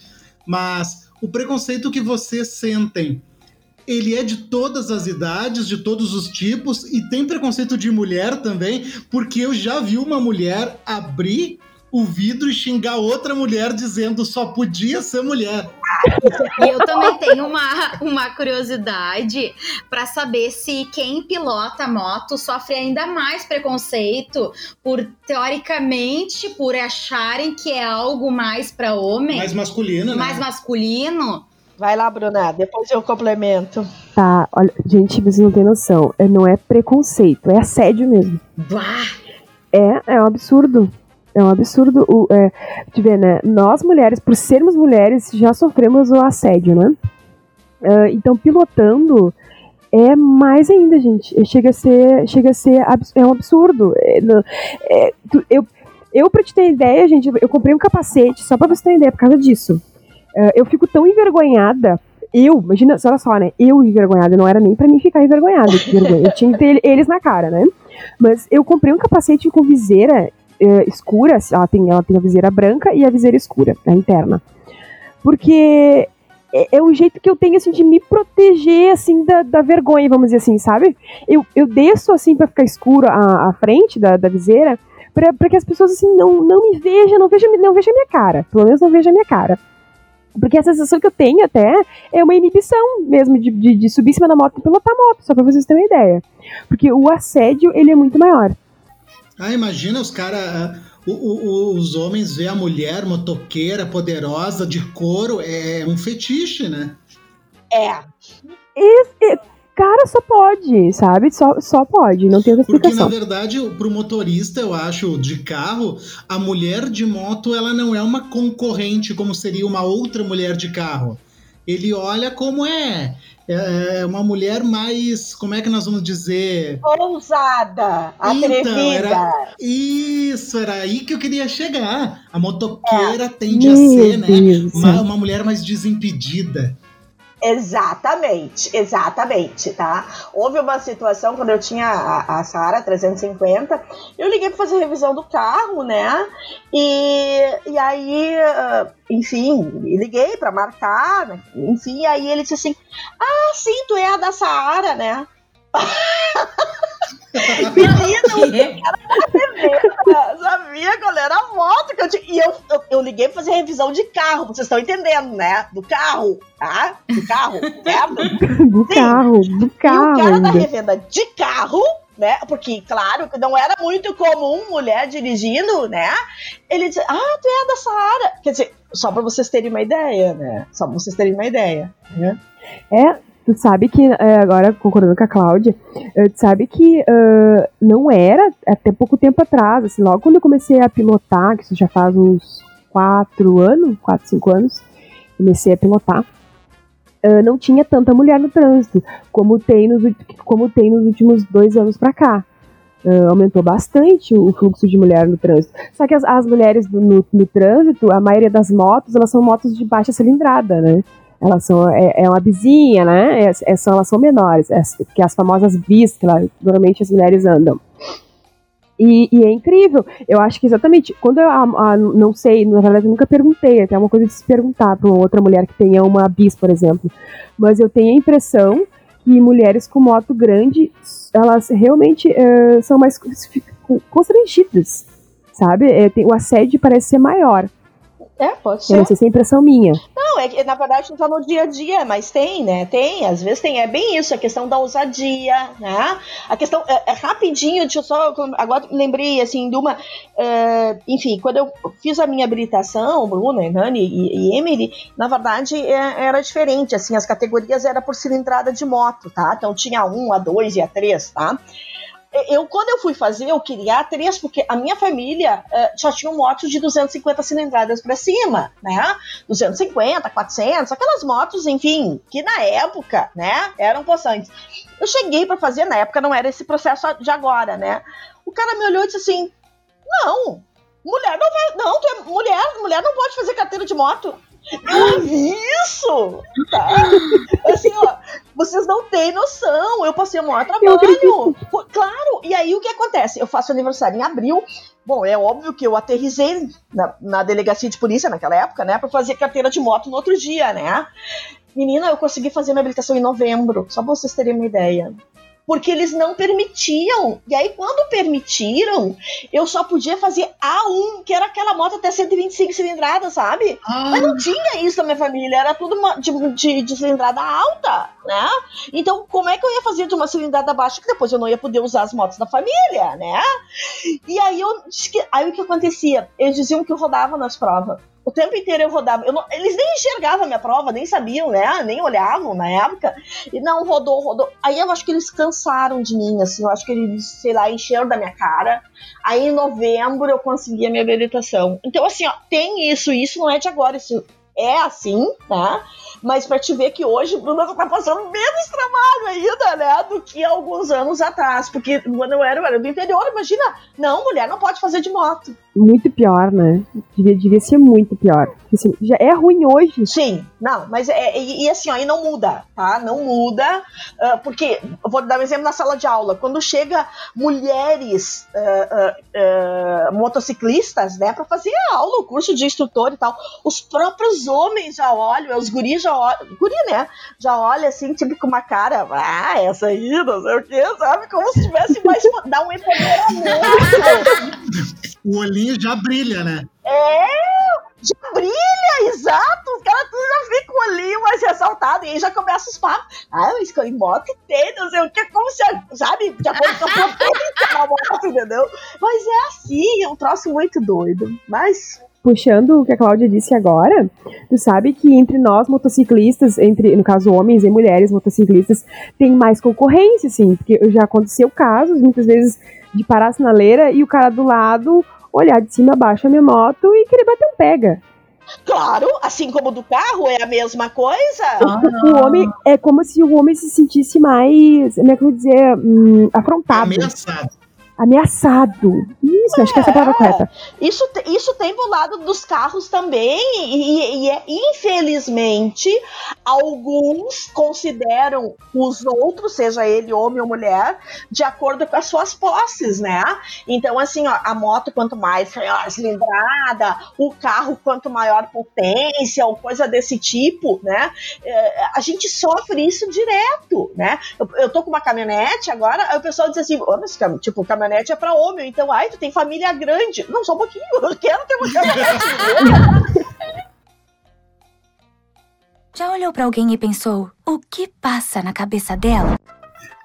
mas o preconceito que vocês sentem, ele é de todas as idades, de todos os tipos, e tem preconceito de mulher também, porque eu já vi uma mulher abrir o vidro e xingar outra mulher dizendo só podia ser mulher. E eu também tenho uma, uma curiosidade para saber se quem pilota moto sofre ainda mais preconceito por, teoricamente, por acharem que é algo mais para homem. Mais masculino, né? Mais masculino. Vai lá, Bruna, depois eu complemento. Tá, olha, gente, vocês não têm noção. É, não é preconceito, é assédio mesmo. Bah! É, é um absurdo. É um absurdo. O, é, ver, né? Nós mulheres, por sermos mulheres, já sofremos o assédio, né? Uh, então, pilotando é mais ainda, gente. Chega a ser, chega a ser é um absurdo. É, não, é, eu, eu, pra te ter ideia, gente, eu comprei um capacete só pra você ter ideia por causa disso. Uh, eu fico tão envergonhada. Eu, imagina, olha só, né? Eu envergonhada, não era nem pra mim ficar envergonhada. Eu tinha que ter eles na cara, né? Mas eu comprei um capacete com viseira uh, escura, ela tem, ela tem a viseira branca e a viseira escura, a interna. Porque é, é o jeito que eu tenho, assim, de me proteger, assim, da, da vergonha, vamos dizer assim, sabe? Eu, eu desço, assim, para ficar escuro a, a frente da, da viseira, para que as pessoas, assim, não, não me vejam, não vejam, não vejam a minha cara. Pelo menos não vejam a minha cara. Porque a sensação que eu tenho até é uma inibição mesmo de, de, de subir em cima da moto e pilotar a moto, só pra vocês terem uma ideia. Porque o assédio, ele é muito maior. Ah, imagina os caras. os homens vê a mulher motoqueira, poderosa, de couro, é um fetiche, né? É. E, cara, só pode, sabe? Só, só pode, não tem outra explicação. Porque, na verdade, pro motorista, eu acho, de carro, a mulher de moto, ela não é uma concorrente como seria uma outra mulher de carro. Ele olha como é é, é uma mulher mais, como é que nós vamos dizer? Ousada, atrevida. Então, era, isso, era aí que eu queria chegar. A motoqueira é. tende a ser, né? Uma, uma mulher mais desimpedida. Exatamente, exatamente, tá? Houve uma situação quando eu tinha a, a Sara 350, eu liguei para fazer revisão do carro, né? E, e aí, ah, enfim, liguei para marcar, né? enfim, aí ele disse assim: Ah, sim, tu é a da Saara, né? *laughs* Menino, era sabia qual era a moto que eu tinha. E eu, eu, eu, liguei pra fazer revisão de carro, vocês estão entendendo, né? Do carro, tá? Do carro, certo? *laughs* do Sim. carro, do carro. E o cara da revenda de carro né? Porque, claro, não era muito comum mulher dirigindo, né? Ele disse, ah, tu é da Saara. Quer dizer, só pra vocês terem uma ideia, né? Só pra vocês terem uma ideia, né? É, Tu sabe que, é, agora concordando com a Cláudia, é, tu sabe que uh, não era até pouco tempo atrás, assim, logo quando eu comecei a pilotar, que isso já faz uns quatro anos, quatro, cinco anos, comecei a pilotar, uh, não tinha tanta mulher no trânsito, como tem nos, como tem nos últimos dois anos pra cá. Uh, aumentou bastante o fluxo de mulher no trânsito. Só que as, as mulheres do, no, no, trânsito, a maioria das motos, elas são motos de baixa cilindrada, né? Elas são, é, é uma bizinha, né? É, é, são, elas são menores, é, que as famosas bis que normalmente as mulheres andam. E, e, é incrível. Eu acho que exatamente, quando eu a, a, não sei, na verdade eu nunca perguntei, até é uma coisa de se perguntar para outra mulher que tenha uma bis, por exemplo. Mas eu tenho a impressão que mulheres com moto grande, elas realmente uh, são mais constrangidas, sabe? É, tem, o assédio parece ser maior. É, pode ser. Eu não sei se é impressão minha. Não, é que na verdade não tá no dia a dia, mas tem, né? Tem, às vezes tem. É bem isso, a questão da ousadia, né? A questão, é, é rapidinho, deixa eu só. Agora lembrei, assim, de uma. Uh, enfim, quando eu fiz a minha habilitação, Bruna, Nani e, e Emily, na verdade é, era diferente, assim, as categorias era por cilindrada de moto, tá? Então tinha a 1, a 2 e a 3, tá? Eu quando eu fui fazer, eu queria três, porque a minha família uh, já tinha motos de 250 cilindradas para cima, né? 250, 400, aquelas motos, enfim, que na época, né, eram possantes. Eu cheguei para fazer, na época não era esse processo de agora, né? O cara me olhou e disse assim: "Não, mulher não vai, não, tu é mulher, mulher não pode fazer carteira de moto". Eu vi isso! Tá? Assim, ó, vocês não têm noção. Eu passei o maior trabalho. Claro! E aí o que acontece? Eu faço aniversário em abril. Bom, é óbvio que eu aterrisei na, na delegacia de polícia naquela época, né? Pra fazer carteira de moto no outro dia, né? Menina, eu consegui fazer minha habilitação em novembro, só pra vocês terem uma ideia porque eles não permitiam. E aí, quando permitiram, eu só podia fazer A1, que era aquela moto até 125 cilindradas, sabe? Ah. Mas não tinha isso na minha família, era tudo uma, de, de, de, cilindrada alta, né? Então, como é que eu ia fazer de uma cilindrada baixa que depois eu não ia poder usar as motos da família, né? E aí, eu, aí o que acontecia? Eles diziam que eu rodava nas provas o tempo inteiro eu rodava. Eu não, eles nem enxergavam a minha prova, nem sabiam, né? Nem olhavam na época. E não, rodou, rodou. Aí eu acho que eles cansaram de mim, assim. Eu acho que eles, sei lá, encheram da minha cara. Aí em novembro eu consegui a minha habilitação. Então, assim, ó, tem isso. Isso não é de agora. Isso é assim, tá? Mas pra te ver que hoje o Bruno tá passando menos trabalho ainda, né? Do que alguns anos atrás. Porque quando eu era, eu era do interior, imagina. Não, mulher não pode fazer de moto. Muito pior, né? Devia, devia ser muito pior. Assim, já é ruim hoje. Sim, não, mas é, e, e assim, aí não muda, tá? Não muda, uh, porque, vou dar um exemplo na sala de aula, quando chega mulheres uh, uh, motociclistas, né, pra fazer a aula, o curso de instrutor e tal, os próprios homens já olham, os guris já olham, guri, né, já olham assim, tipo com uma cara, ah, essa aí, não sei o que, sabe, como se tivesse mais, dar um empoderamento. *laughs* o olhinho já brilha, né? É, já brilha, exato. Os caras tudo já ficam ali mais ressaltados. E aí já começa os papos. Ah, eu escolhi moto tem, não sei o que, como se, sabe, já *laughs* pode ficar moto, entendeu? Mas é assim, é um troço muito doido. Mas puxando o que a Cláudia disse agora, tu sabe que entre nós motociclistas, entre, no caso, homens e mulheres motociclistas, tem mais concorrência, assim, porque já aconteceu casos, muitas vezes, de parar a sinaleira e o cara do lado olhar de cima a baixo a minha moto e querer bater um pega. Claro, assim como do carro é a mesma coisa. Ah. O homem é como se o homem se sentisse mais, como é que eu vou dizer, hum, afrontado. Ameaçado ameaçado. Isso, é, acho que essa é a palavra é. correta. Isso, isso tem pro lado dos carros também, e, e é, infelizmente, alguns consideram os outros, seja ele homem ou mulher, de acordo com as suas posses, né? Então, assim, ó, a moto, quanto mais maior cilindrada, o carro, quanto maior potência, ou coisa desse tipo, né? É, a gente sofre isso direto, né? Eu, eu tô com uma caminhonete agora, o pessoal diz assim, oh, tipo, caminhonete caminhonete é pra homem, então, ai, tu tem família grande. Não, só um pouquinho, eu quero ter uma caminhonete. Já olhou para alguém e pensou, o que passa na cabeça dela?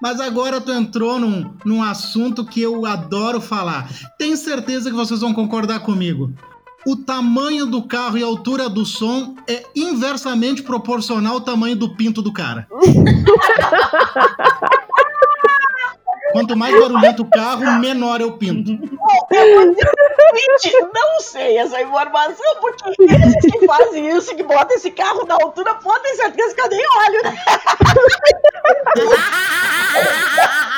Mas agora tu entrou num, num assunto que eu adoro falar. Tenho certeza que vocês vão concordar comigo. O tamanho do carro e a altura do som é inversamente proporcional ao tamanho do pinto do cara. *laughs* Quanto mais barulhento o carro, menor é o pinto. Não sei essa informação, porque esses que fazem isso, que botam esse carro na altura, pode ter certeza que eu nem olho, né?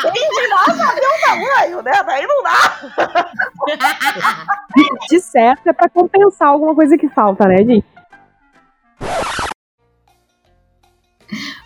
Quem dirá saber o tamanho, né? Daí não dá. De certo é pra compensar alguma coisa que falta, né, gente?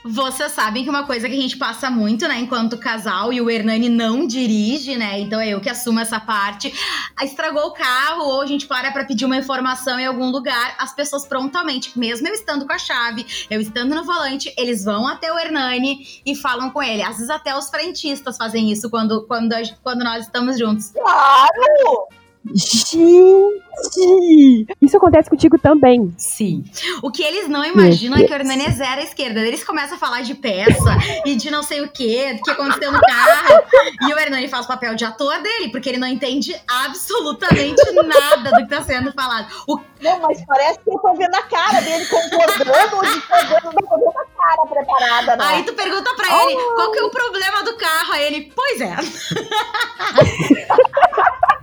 Vocês sabem que uma coisa que a gente passa muito, né, enquanto casal, e o Hernani não dirige, né? Então é eu que assumo essa parte. Estragou o carro, ou a gente para pra pedir uma informação em algum lugar, as pessoas prontamente, mesmo eu estando com a chave, eu estando no volante, eles vão até o Hernani e falam com ele. Às vezes até os frentistas fazem isso quando, quando, quando nós estamos juntos. Claro! Gente! Isso acontece contigo também. Sim. O que eles não imaginam é que o Hernani é zero à esquerda. Eles começam a falar de peça e de não sei o que, do que aconteceu no carro. E o Hernani faz o papel de ator dele, porque ele não entende absolutamente nada do que tá sendo falado. O... Não, mas parece que eu tô vendo a cara dele concordando ou discordando, não tô vendo a cara preparada, né? Aí tu pergunta pra ele qual que é o problema do carro. Aí ele, pois é. *laughs*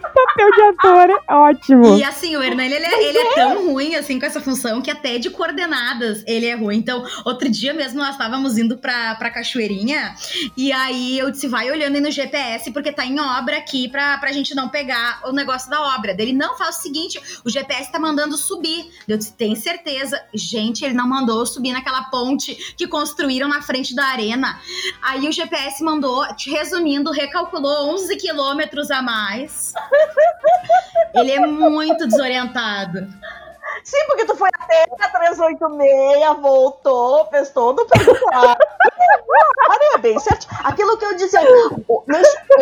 Papel de ator, ótimo. E assim, o Hernani, ele, é, ele é tão ruim, assim, com essa função, que até de coordenadas ele é ruim. Então, outro dia mesmo, nós estávamos indo pra, pra Cachoeirinha, e aí eu disse, vai olhando aí no GPS, porque tá em obra aqui, pra, pra gente não pegar o negócio da obra. Dele, não, faz o seguinte, o GPS tá mandando subir. Eu disse, tem certeza. Gente, ele não mandou subir naquela ponte que construíram na frente da arena. Aí o GPS mandou, resumindo, recalculou 11 quilômetros a mais. *laughs* Ele é muito desorientado. Sim, porque tu foi até a 386, voltou, fez todo o perguntar. É bem certo. Aquilo que eu dizia, o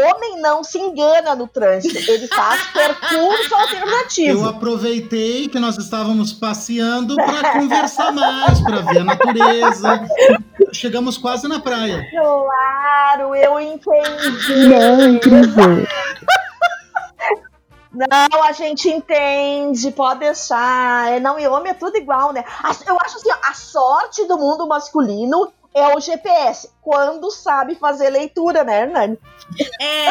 homem não se engana no trânsito, ele faz percurso alternativo. Eu aproveitei que nós estávamos passeando para conversar mais, para ver a natureza. Chegamos quase na praia. Claro, eu entendi. Não, incrível. Não, a gente entende, pode deixar. É, não, e homem é tudo igual, né? Eu acho assim, a sorte do mundo masculino é o GPS, quando sabe fazer leitura, né, Hernani? É.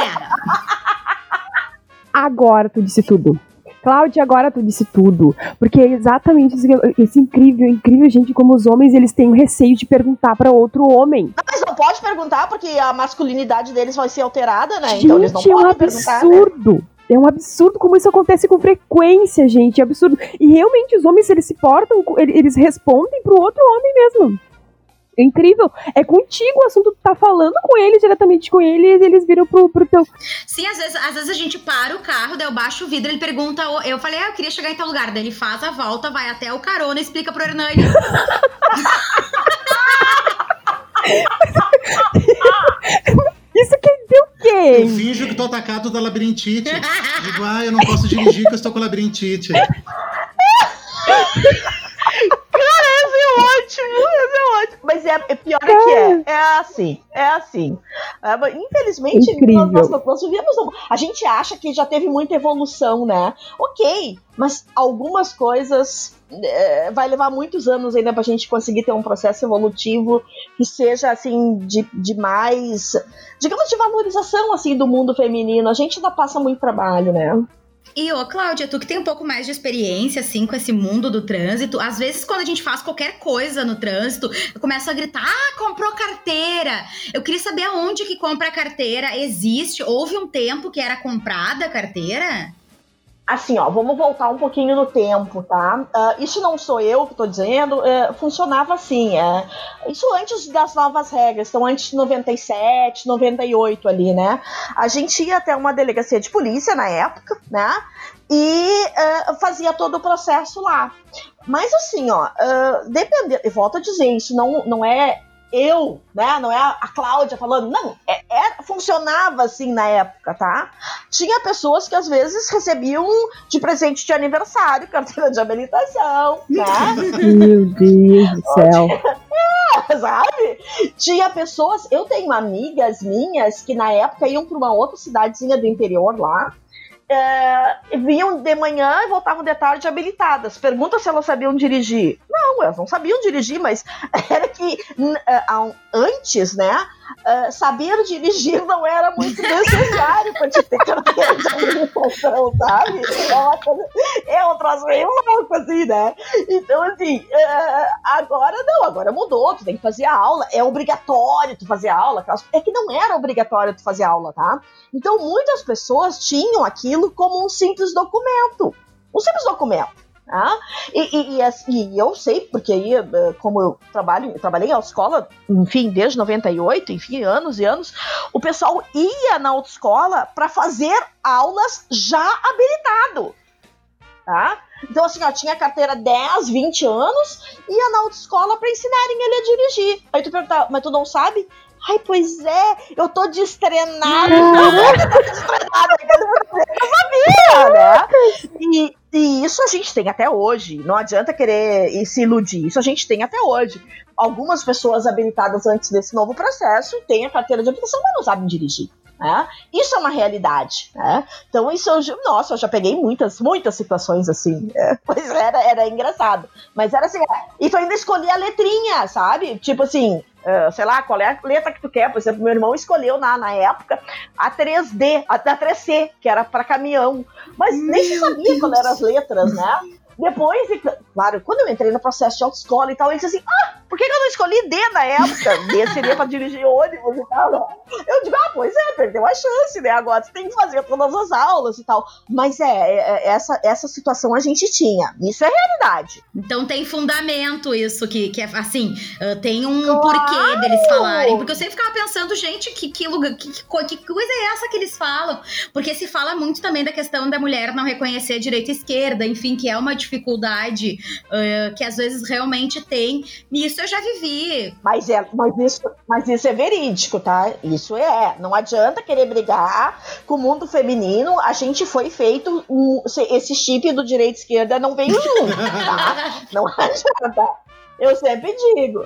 Agora tu disse tudo. Cláudia, agora tu disse tudo. Porque é exatamente esse, esse incrível, incrível, gente, como os homens eles têm o receio de perguntar para outro homem. Mas não pode perguntar, porque a masculinidade deles vai ser alterada, né? Gente, então eles não é um podem perguntar. absurdo. Né? É um absurdo como isso acontece com frequência, gente. É absurdo. E realmente os homens, eles se portam, eles respondem pro outro homem mesmo. É incrível. É contigo o assunto, tá falando com eles, diretamente com eles, e eles viram pro, pro teu. Sim, às vezes, às vezes a gente para o carro, daí eu baixo o vidro, ele pergunta. Eu falei, ah, eu queria chegar em tal lugar. Daí ele faz a volta, vai até o carona e explica pro Hernani. *laughs* Isso quer dizer o quê? Eu finjo que tô atacado da labirintite. Digo, ah, eu não posso dirigir que eu estou com labirintite. Cara, esse é ótimo, esse é ótimo. Mas é, é pior é que é. É assim, é assim. É, infelizmente, Incrível. nós, nós, nós vivemos. A gente acha que já teve muita evolução, né? Ok, mas algumas coisas é, vai levar muitos anos ainda pra gente conseguir ter um processo evolutivo que seja assim de, de mais, digamos, de valorização assim do mundo feminino. A gente ainda passa muito trabalho, né? E ô, Cláudia, tu que tem um pouco mais de experiência, assim, com esse mundo do trânsito, às vezes quando a gente faz qualquer coisa no trânsito, eu começo a gritar, ah, comprou carteira. Eu queria saber aonde que compra a carteira. Existe? Houve um tempo que era comprada a carteira? Assim, ó, vamos voltar um pouquinho no tempo, tá? Ah, isso não sou eu que tô dizendo, é, funcionava assim. É, isso antes das novas regras, então antes de 97, 98 ali, né? A gente ia até uma delegacia de polícia na época, né? E é, fazia todo o processo lá. Mas assim, ó, uh, dependendo, eu volto a dizer, isso não, não é eu, né? Não é a, a Cláudia falando, não, é, é- funcionava assim na época, tá? Tinha pessoas que às vezes recebiam de presente de aniversário, *laughs* carteira de habilitação, né? Meu Deus do céu. *laughs* Sabe? Tinha pessoas, eu tenho amigas minhas que na época iam para uma outra cidadezinha do interior lá. É, vinham de manhã e voltavam de tarde habilitadas. Pergunta se elas sabiam dirigir. Não, elas não sabiam dirigir, mas *laughs* era que é, antes, né? É, saber dirigir não era muito necessário para te ter carteira de habilitação, sabe? É, uma coisa, é um troço meio louco, assim, né? Então, assim, é, agora não, agora mudou, tu tem que fazer aula, é obrigatório tu fazer aula, aquelas- é que não era obrigatório tu fazer aula, tá? Então, muitas pessoas tinham aquilo como um simples documento, um simples documento. Né? E, e, e, eu sei, porque aí, eh, como eu trabalho, eu trabalhei em autoescola, enfim, desde 98, enfim, anos e anos, o pessoal ia na autoescola para fazer aulas já habilitado. Tá? Então, assim, ó, tinha carteira 10, 20 anos, ia na autoescola para ensinarem ele a dirigir. Aí tu pergunta, mas tu não sabe? Ai, pois é, eu tô destrenada. eu tô destrenada. Eu sabia, né? E, e isso a gente tem até hoje. Não adianta querer se iludir. Isso a gente tem até hoje. Algumas pessoas habilitadas antes desse novo processo têm a carteira de habilitação, mas não sabem dirigir. Né? Isso é uma realidade. Né? Então, isso eu, nossa, eu já peguei muitas, muitas situações assim. É, *laughs* pois era, era engraçado. Mas era assim, e tu ainda escolhia a letrinha, sabe? Tipo assim, Uh, sei lá, qual é a letra que tu quer. Por exemplo, meu irmão escolheu na, na época a 3D, a, a 3C, que era para caminhão. Mas meu nem se sabia Deus. qual eram as letras, né? Depois, claro, quando eu entrei no processo de autoescola e tal, ele disse assim: ah, por que, eu não escolhi D na época? *laughs* D seria pra dirigir ônibus e tal. Né? Eu digo, ah, pois é, perdeu a chance, né? Agora você tem que fazer todas as aulas e tal. Mas é, é, é essa, essa situação a gente tinha. Isso é realidade. Então tem fundamento isso, que, que é assim, uh, tem um claro. porquê deles falarem. Porque eu sempre ficava pensando, gente, que, que, lugar, que, que, que coisa é essa que eles falam? Porque se fala muito também da questão da mulher não reconhecer a direita e esquerda, enfim, que é uma dificuldade uh, que às vezes realmente tem. Isso eu já vivi. Mas, é, mas, isso, mas isso é verídico, tá? Isso é. Não adianta querer brigar com o mundo feminino. A gente foi feito. Um, esse chip do direito e esquerda não veio junto, tá? *laughs* Não adianta. Eu sempre digo.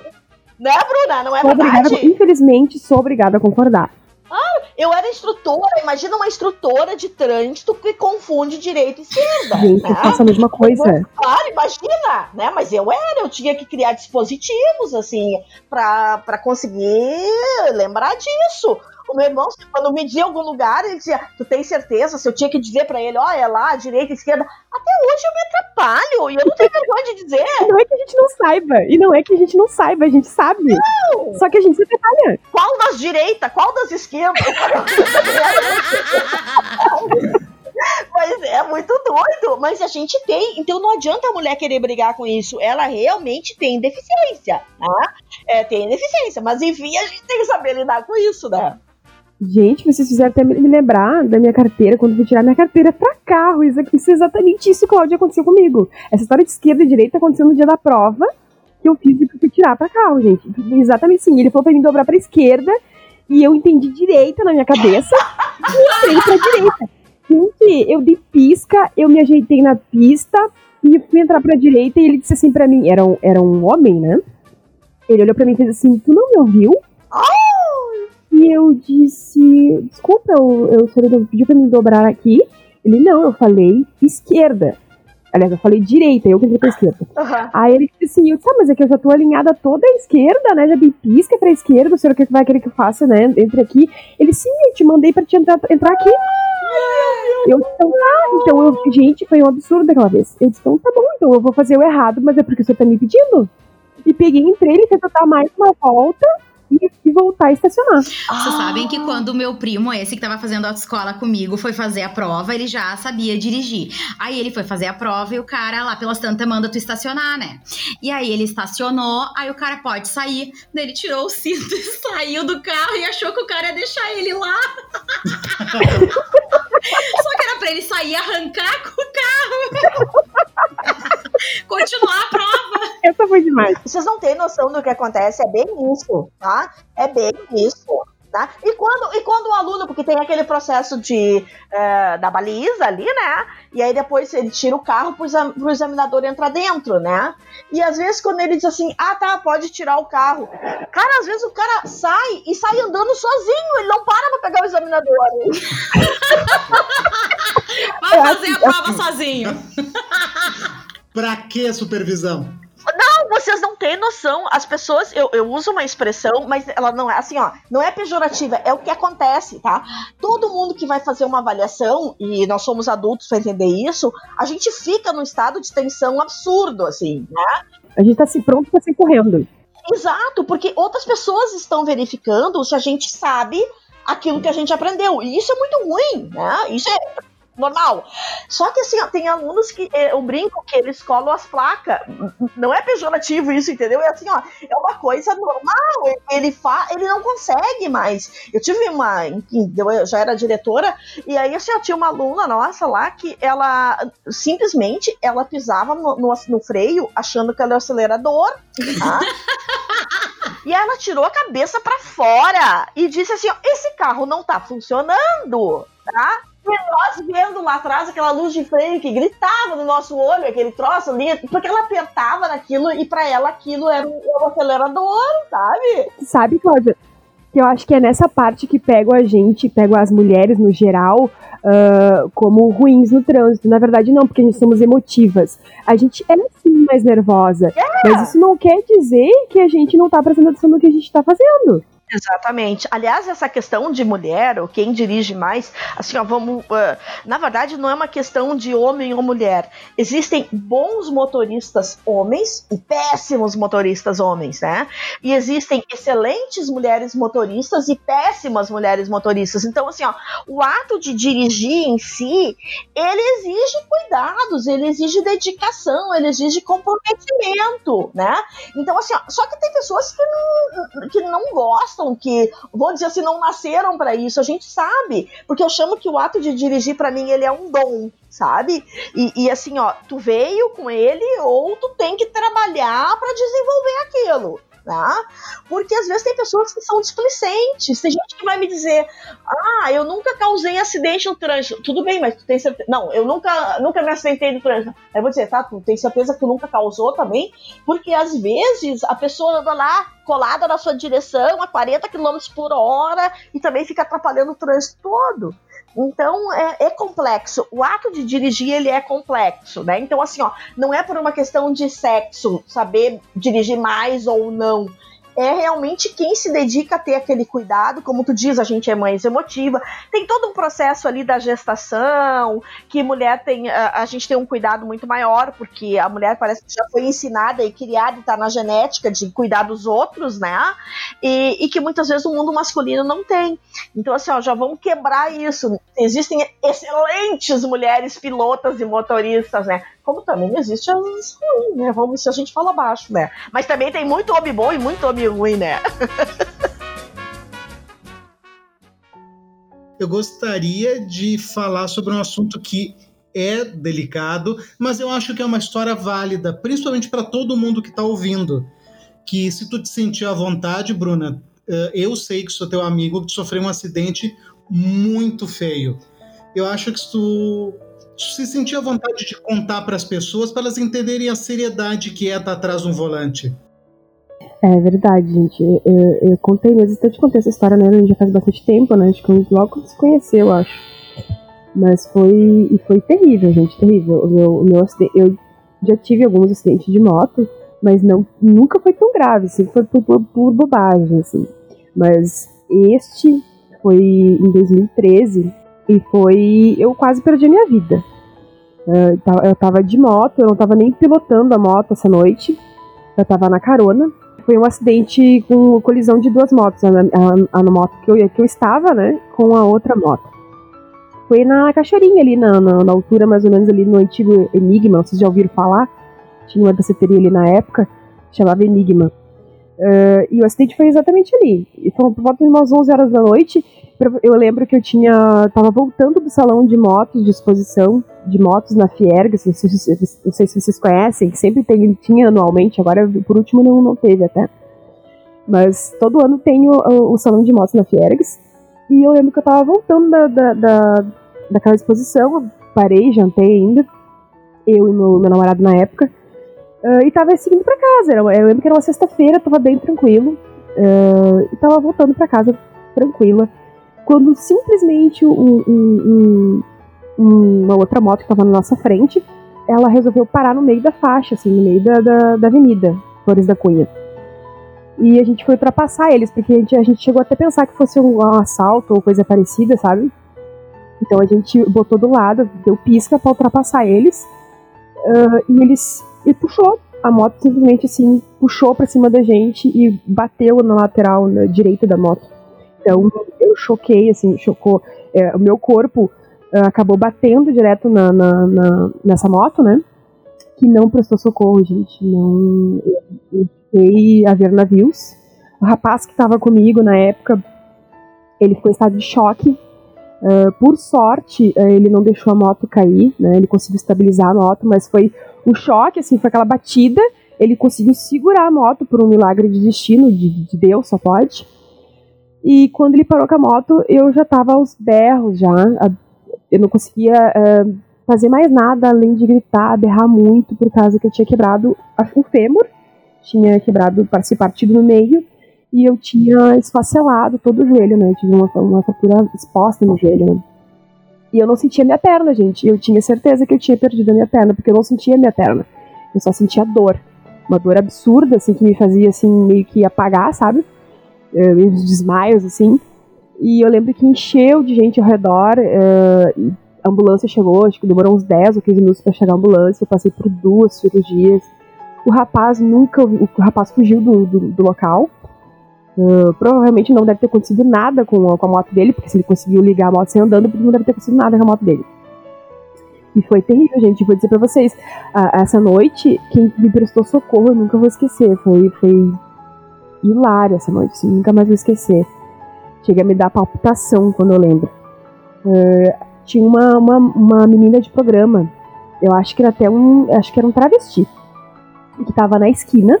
Né, Bruna? Não é sou verdade? Obrigada, infelizmente, sou obrigada a concordar. Ah, eu era instrutora, imagina uma instrutora de trânsito que confunde direito e esquerda. Gente, né? eu faço a mesma coisa. Claro, imagina, né? Mas eu era, eu tinha que criar dispositivos, assim, para conseguir lembrar disso. O meu irmão, quando me dizia algum lugar, ele dizia: Tu tem certeza? Se eu tinha que dizer para ele, olha é lá, direita, esquerda. Até hoje eu me atrapalho e eu não tenho vergonha de dizer. Não é que a gente não saiba. E não é que a gente não saiba, a gente sabe. Não. Só que a gente se atrapalha. Qual das direitas? Qual das esquerdas? *laughs* Mas é muito doido. Mas a gente tem. Então não adianta a mulher querer brigar com isso. Ela realmente tem deficiência. Tá? É, tem deficiência. Mas enfim, a gente tem que saber lidar com isso, né? Gente, vocês fizeram até me lembrar da minha carteira, quando fui tirar minha carteira pra carro. Isso, é exatamente isso, Cláudia, aconteceu comigo. Essa história de esquerda e direita aconteceu no dia da prova que eu fiz e que fui tirar pra carro, gente. Exatamente sim. Ele falou pra mim dobrar pra esquerda e eu entendi direita na minha cabeça e entrei pra direita. Gente, eu dei pisca, eu me ajeitei na pista e fui entrar pra direita e ele disse assim pra mim, era um, era um homem, né? Ele olhou pra mim e fez assim, tu não me ouviu? E eu disse, desculpa, eu, eu, o senhor pediu pra me dobrar aqui? Ele, não, eu falei esquerda. Aliás, eu falei direita, eu que entrei pra esquerda. Uhum. Aí ele disse assim, eu disse, ah, mas é que eu já tô alinhada toda à esquerda, né? Já dei pisca pra esquerda, o senhor que vai querer que eu faça, né? Entre aqui. Ele, sim, eu te mandei pra te entrar, entrar aqui. Eu disse, então tá, então eu, gente, foi um absurdo aquela vez. Eu disse, então tá bom, então eu vou fazer o errado, mas é porque o senhor tá me pedindo. E peguei, entrei, ele fez dar mais uma volta, e, e voltar a estacionar. Vocês ah. sabem que quando o meu primo, esse que tava fazendo autoescola comigo, foi fazer a prova, ele já sabia dirigir. Aí ele foi fazer a prova e o cara lá pelas tantas manda tu estacionar, né? E aí ele estacionou, aí o cara pode sair. Daí ele tirou o cinto *laughs* e saiu do carro e achou que o cara ia deixar ele lá. *laughs* Só que era pra ele sair e arrancar com o carro. *laughs* Continuar a prova. Essa foi demais. Vocês não têm noção do que acontece, é bem isso, tá? É bem isso. Tá? E, quando, e quando o aluno, porque tem aquele processo de é, da baliza ali, né? E aí depois ele tira o carro pro, exam, pro examinador entrar dentro, né? E às vezes quando ele diz assim, ah tá, pode tirar o carro. Cara, às vezes o cara sai e sai andando sozinho, ele não para pra pegar o examinador. Vai fazer a prova sozinho. Pra que supervisão? Não, vocês não têm noção. As pessoas, eu, eu uso uma expressão, mas ela não é assim, ó, não é pejorativa, é o que acontece, tá? Todo mundo que vai fazer uma avaliação, e nós somos adultos para entender isso, a gente fica num estado de tensão absurdo, assim, né? A gente tá se pronto pra sair correndo. Exato, porque outras pessoas estão verificando se a gente sabe aquilo que a gente aprendeu. E isso é muito ruim, né? Isso é normal. Só que assim, ó, tem alunos que é, eu brinco que eles colam as placas. Não é pejorativo isso, entendeu? É assim, ó, é uma coisa normal. Ele fa, ele não consegue mais. Eu tive uma, eu já era diretora e aí assim, ó, tinha uma aluna nossa lá que ela simplesmente ela pisava no, no, no freio achando que era o acelerador, tá? *laughs* E ela tirou a cabeça para fora e disse assim: ó, esse carro não tá funcionando, tá? E nós vendo lá atrás aquela luz de freio que gritava no nosso olho, aquele troço ali, porque ela apertava naquilo e para ela aquilo era um, um acelerador, sabe? Sabe, Cláudia? Que eu acho que é nessa parte que pego a gente, pego as mulheres no geral, uh, como ruins no trânsito. Na verdade, não, porque a gente somos emotivas. A gente é sim mais nervosa. É. Mas isso não quer dizer que a gente não tá prestando atenção no que a gente tá fazendo. Exatamente. Aliás, essa questão de mulher, ou quem dirige mais, assim, ó, vamos. Uh, na verdade, não é uma questão de homem ou mulher. Existem bons motoristas homens e péssimos motoristas homens, né? E existem excelentes mulheres motoristas e péssimas mulheres motoristas. Então, assim, ó, o ato de dirigir em si, ele exige cuidados, ele exige dedicação, ele exige comprometimento, né? Então, assim, ó, só que tem pessoas que não, que não gostam que, vou dizer assim, não nasceram para isso. A gente sabe, porque eu chamo que o ato de dirigir para mim ele é um dom, sabe? E, e, assim, ó, tu veio com ele ou tu tem que trabalhar para desenvolver aquilo tá? Porque às vezes tem pessoas que são displicentes, tem gente que vai me dizer, ah, eu nunca causei acidente no trânsito. Tudo bem, mas tu tem certeza. Não, eu nunca, nunca me acidentei no trânsito. Aí eu vou dizer, tá, tu tem certeza que tu nunca causou também? Porque às vezes a pessoa anda lá colada na sua direção a 40 km por hora e também fica atrapalhando o trânsito todo. Então é, é, complexo. O ato de dirigir ele é complexo, né? Então assim, ó, não é por uma questão de sexo, saber dirigir mais ou não é realmente quem se dedica a ter aquele cuidado, como tu diz, a gente é mãe emotiva, tem todo um processo ali da gestação, que mulher tem, a, a, gente tem um cuidado muito maior, porque a mulher parece que já foi ensinada e criada e tá na genética de cuidar dos outros, né? E, e que muitas vezes o mundo masculino não tem. Então, assim, ó, já vamos quebrar isso. Existem excelentes mulheres pilotas e motoristas, né? Como também existe as ruins, né? Vamos se a gente fala baixo, né? Mas também tem muito homem bom e muito homem ruim, né? *laughs* eu gostaria de falar sobre um assunto que é delicado, mas eu acho que é uma história válida, principalmente para todo mundo que está ouvindo. Que se tu te sentir à vontade, Bruna, eh, eu sei que sou teu amigo, que sofreu um acidente muito feio. Eu acho que se tu se sentir a vontade de contar para as pessoas, para elas entenderem a seriedade que é estar atrás de um volante. É verdade, gente. Eu, eu contei, mas eu te contei essa história, né? Já faz bastante tempo, né? Acho que logo se conheceu, acho. Mas foi. E foi terrível, gente, terrível. O meu, o meu acidente, eu já tive alguns acidentes de moto, mas não, nunca foi tão grave, assim, foi por, por, por bobagem, assim. Mas este foi em 2013 e foi. Eu quase perdi a minha vida. Eu tava de moto, eu não tava nem pilotando a moto essa noite. Eu tava na carona. Foi um acidente com colisão de duas motos. A, a, a moto que eu, que eu estava, né? Com a outra moto. Foi na Cachoeirinha ali, na, na, na, altura mais ou menos ali no antigo Enigma. Vocês já ouviram falar? Tinha uma danceteria ali na época, chamava Enigma. Uh, e o acidente foi exatamente ali. E foi por volta de umas 11 horas da noite eu lembro que eu tinha. tava voltando do salão de motos, de exposição de motos na Fiergs, não sei, não sei se vocês conhecem, sempre tem, tinha anualmente, agora por último não, não teve até. Mas todo ano tem o, o, salão de motos na Fiergs. E eu lembro que eu tava voltando da, da, da, daquela exposição, parei, jantei ainda, eu e meu, meu namorado na época, uh, e tava seguindo pra casa. Eu lembro que era uma sexta-feira, tava bem tranquilo, uh, e tava voltando pra casa tranquila quando simplesmente um, um, um, uma outra moto que estava na nossa frente, ela resolveu parar no meio da faixa, assim, no meio da, da, da avenida Flores da Cunha. E a gente foi ultrapassar eles, porque a gente, a gente chegou até a pensar que fosse um, um assalto ou coisa parecida, sabe? Então a gente botou do lado, deu pisca para ultrapassar eles, uh, e eles. E puxou. A moto simplesmente assim, puxou para cima da gente e bateu na lateral na direita da moto. Então eu choquei, assim, chocou. É, o meu corpo uh, acabou batendo direto na, na, na, nessa moto, né? Que não prestou socorro, gente. Não. Eu fiquei a ver navios. O rapaz que estava comigo na época, ele ficou em estado de choque. Uh, por sorte, uh, ele não deixou a moto cair, né? Ele conseguiu estabilizar a moto, mas foi o choque, assim, foi aquela batida. Ele conseguiu segurar a moto por um milagre de destino, de, de Deus, só pode. E quando ele parou com a moto, eu já tava aos berros já. Eu não conseguia uh, fazer mais nada além de gritar, berrar muito, por causa que eu tinha quebrado o fêmur, tinha quebrado, se partido no meio, e eu tinha esfacelado todo o joelho, né? Eu tive uma, uma fratura exposta no joelho, né? E eu não sentia minha perna, gente. Eu tinha certeza que eu tinha perdido a minha perna, porque eu não sentia minha perna. Eu só sentia dor. Uma dor absurda, assim, que me fazia, assim, meio que apagar, sabe? Uh, desmaios, assim. E eu lembro que encheu de gente ao redor. Uh, a ambulância chegou, acho que demorou uns 10 ou 15 minutos para chegar a ambulância. Eu passei por duas cirurgias. O rapaz nunca. O rapaz fugiu do, do, do local. Uh, provavelmente não deve ter acontecido nada com a, com a, moto dele, porque se ele conseguiu ligar a moto sem andando, não deve ter acontecido nada com a moto dele. E foi terrível, gente. Vou dizer pra vocês, uh, essa noite, quem me prestou socorro, eu nunca vou esquecer. Foi, foi hilário essa noite, assim, nunca mais vou esquecer. Chega a me dar palpitação quando eu lembro. Uh, tinha uma, uma, uma menina de programa, eu acho que era até um. Acho que era um travesti, que tava na esquina,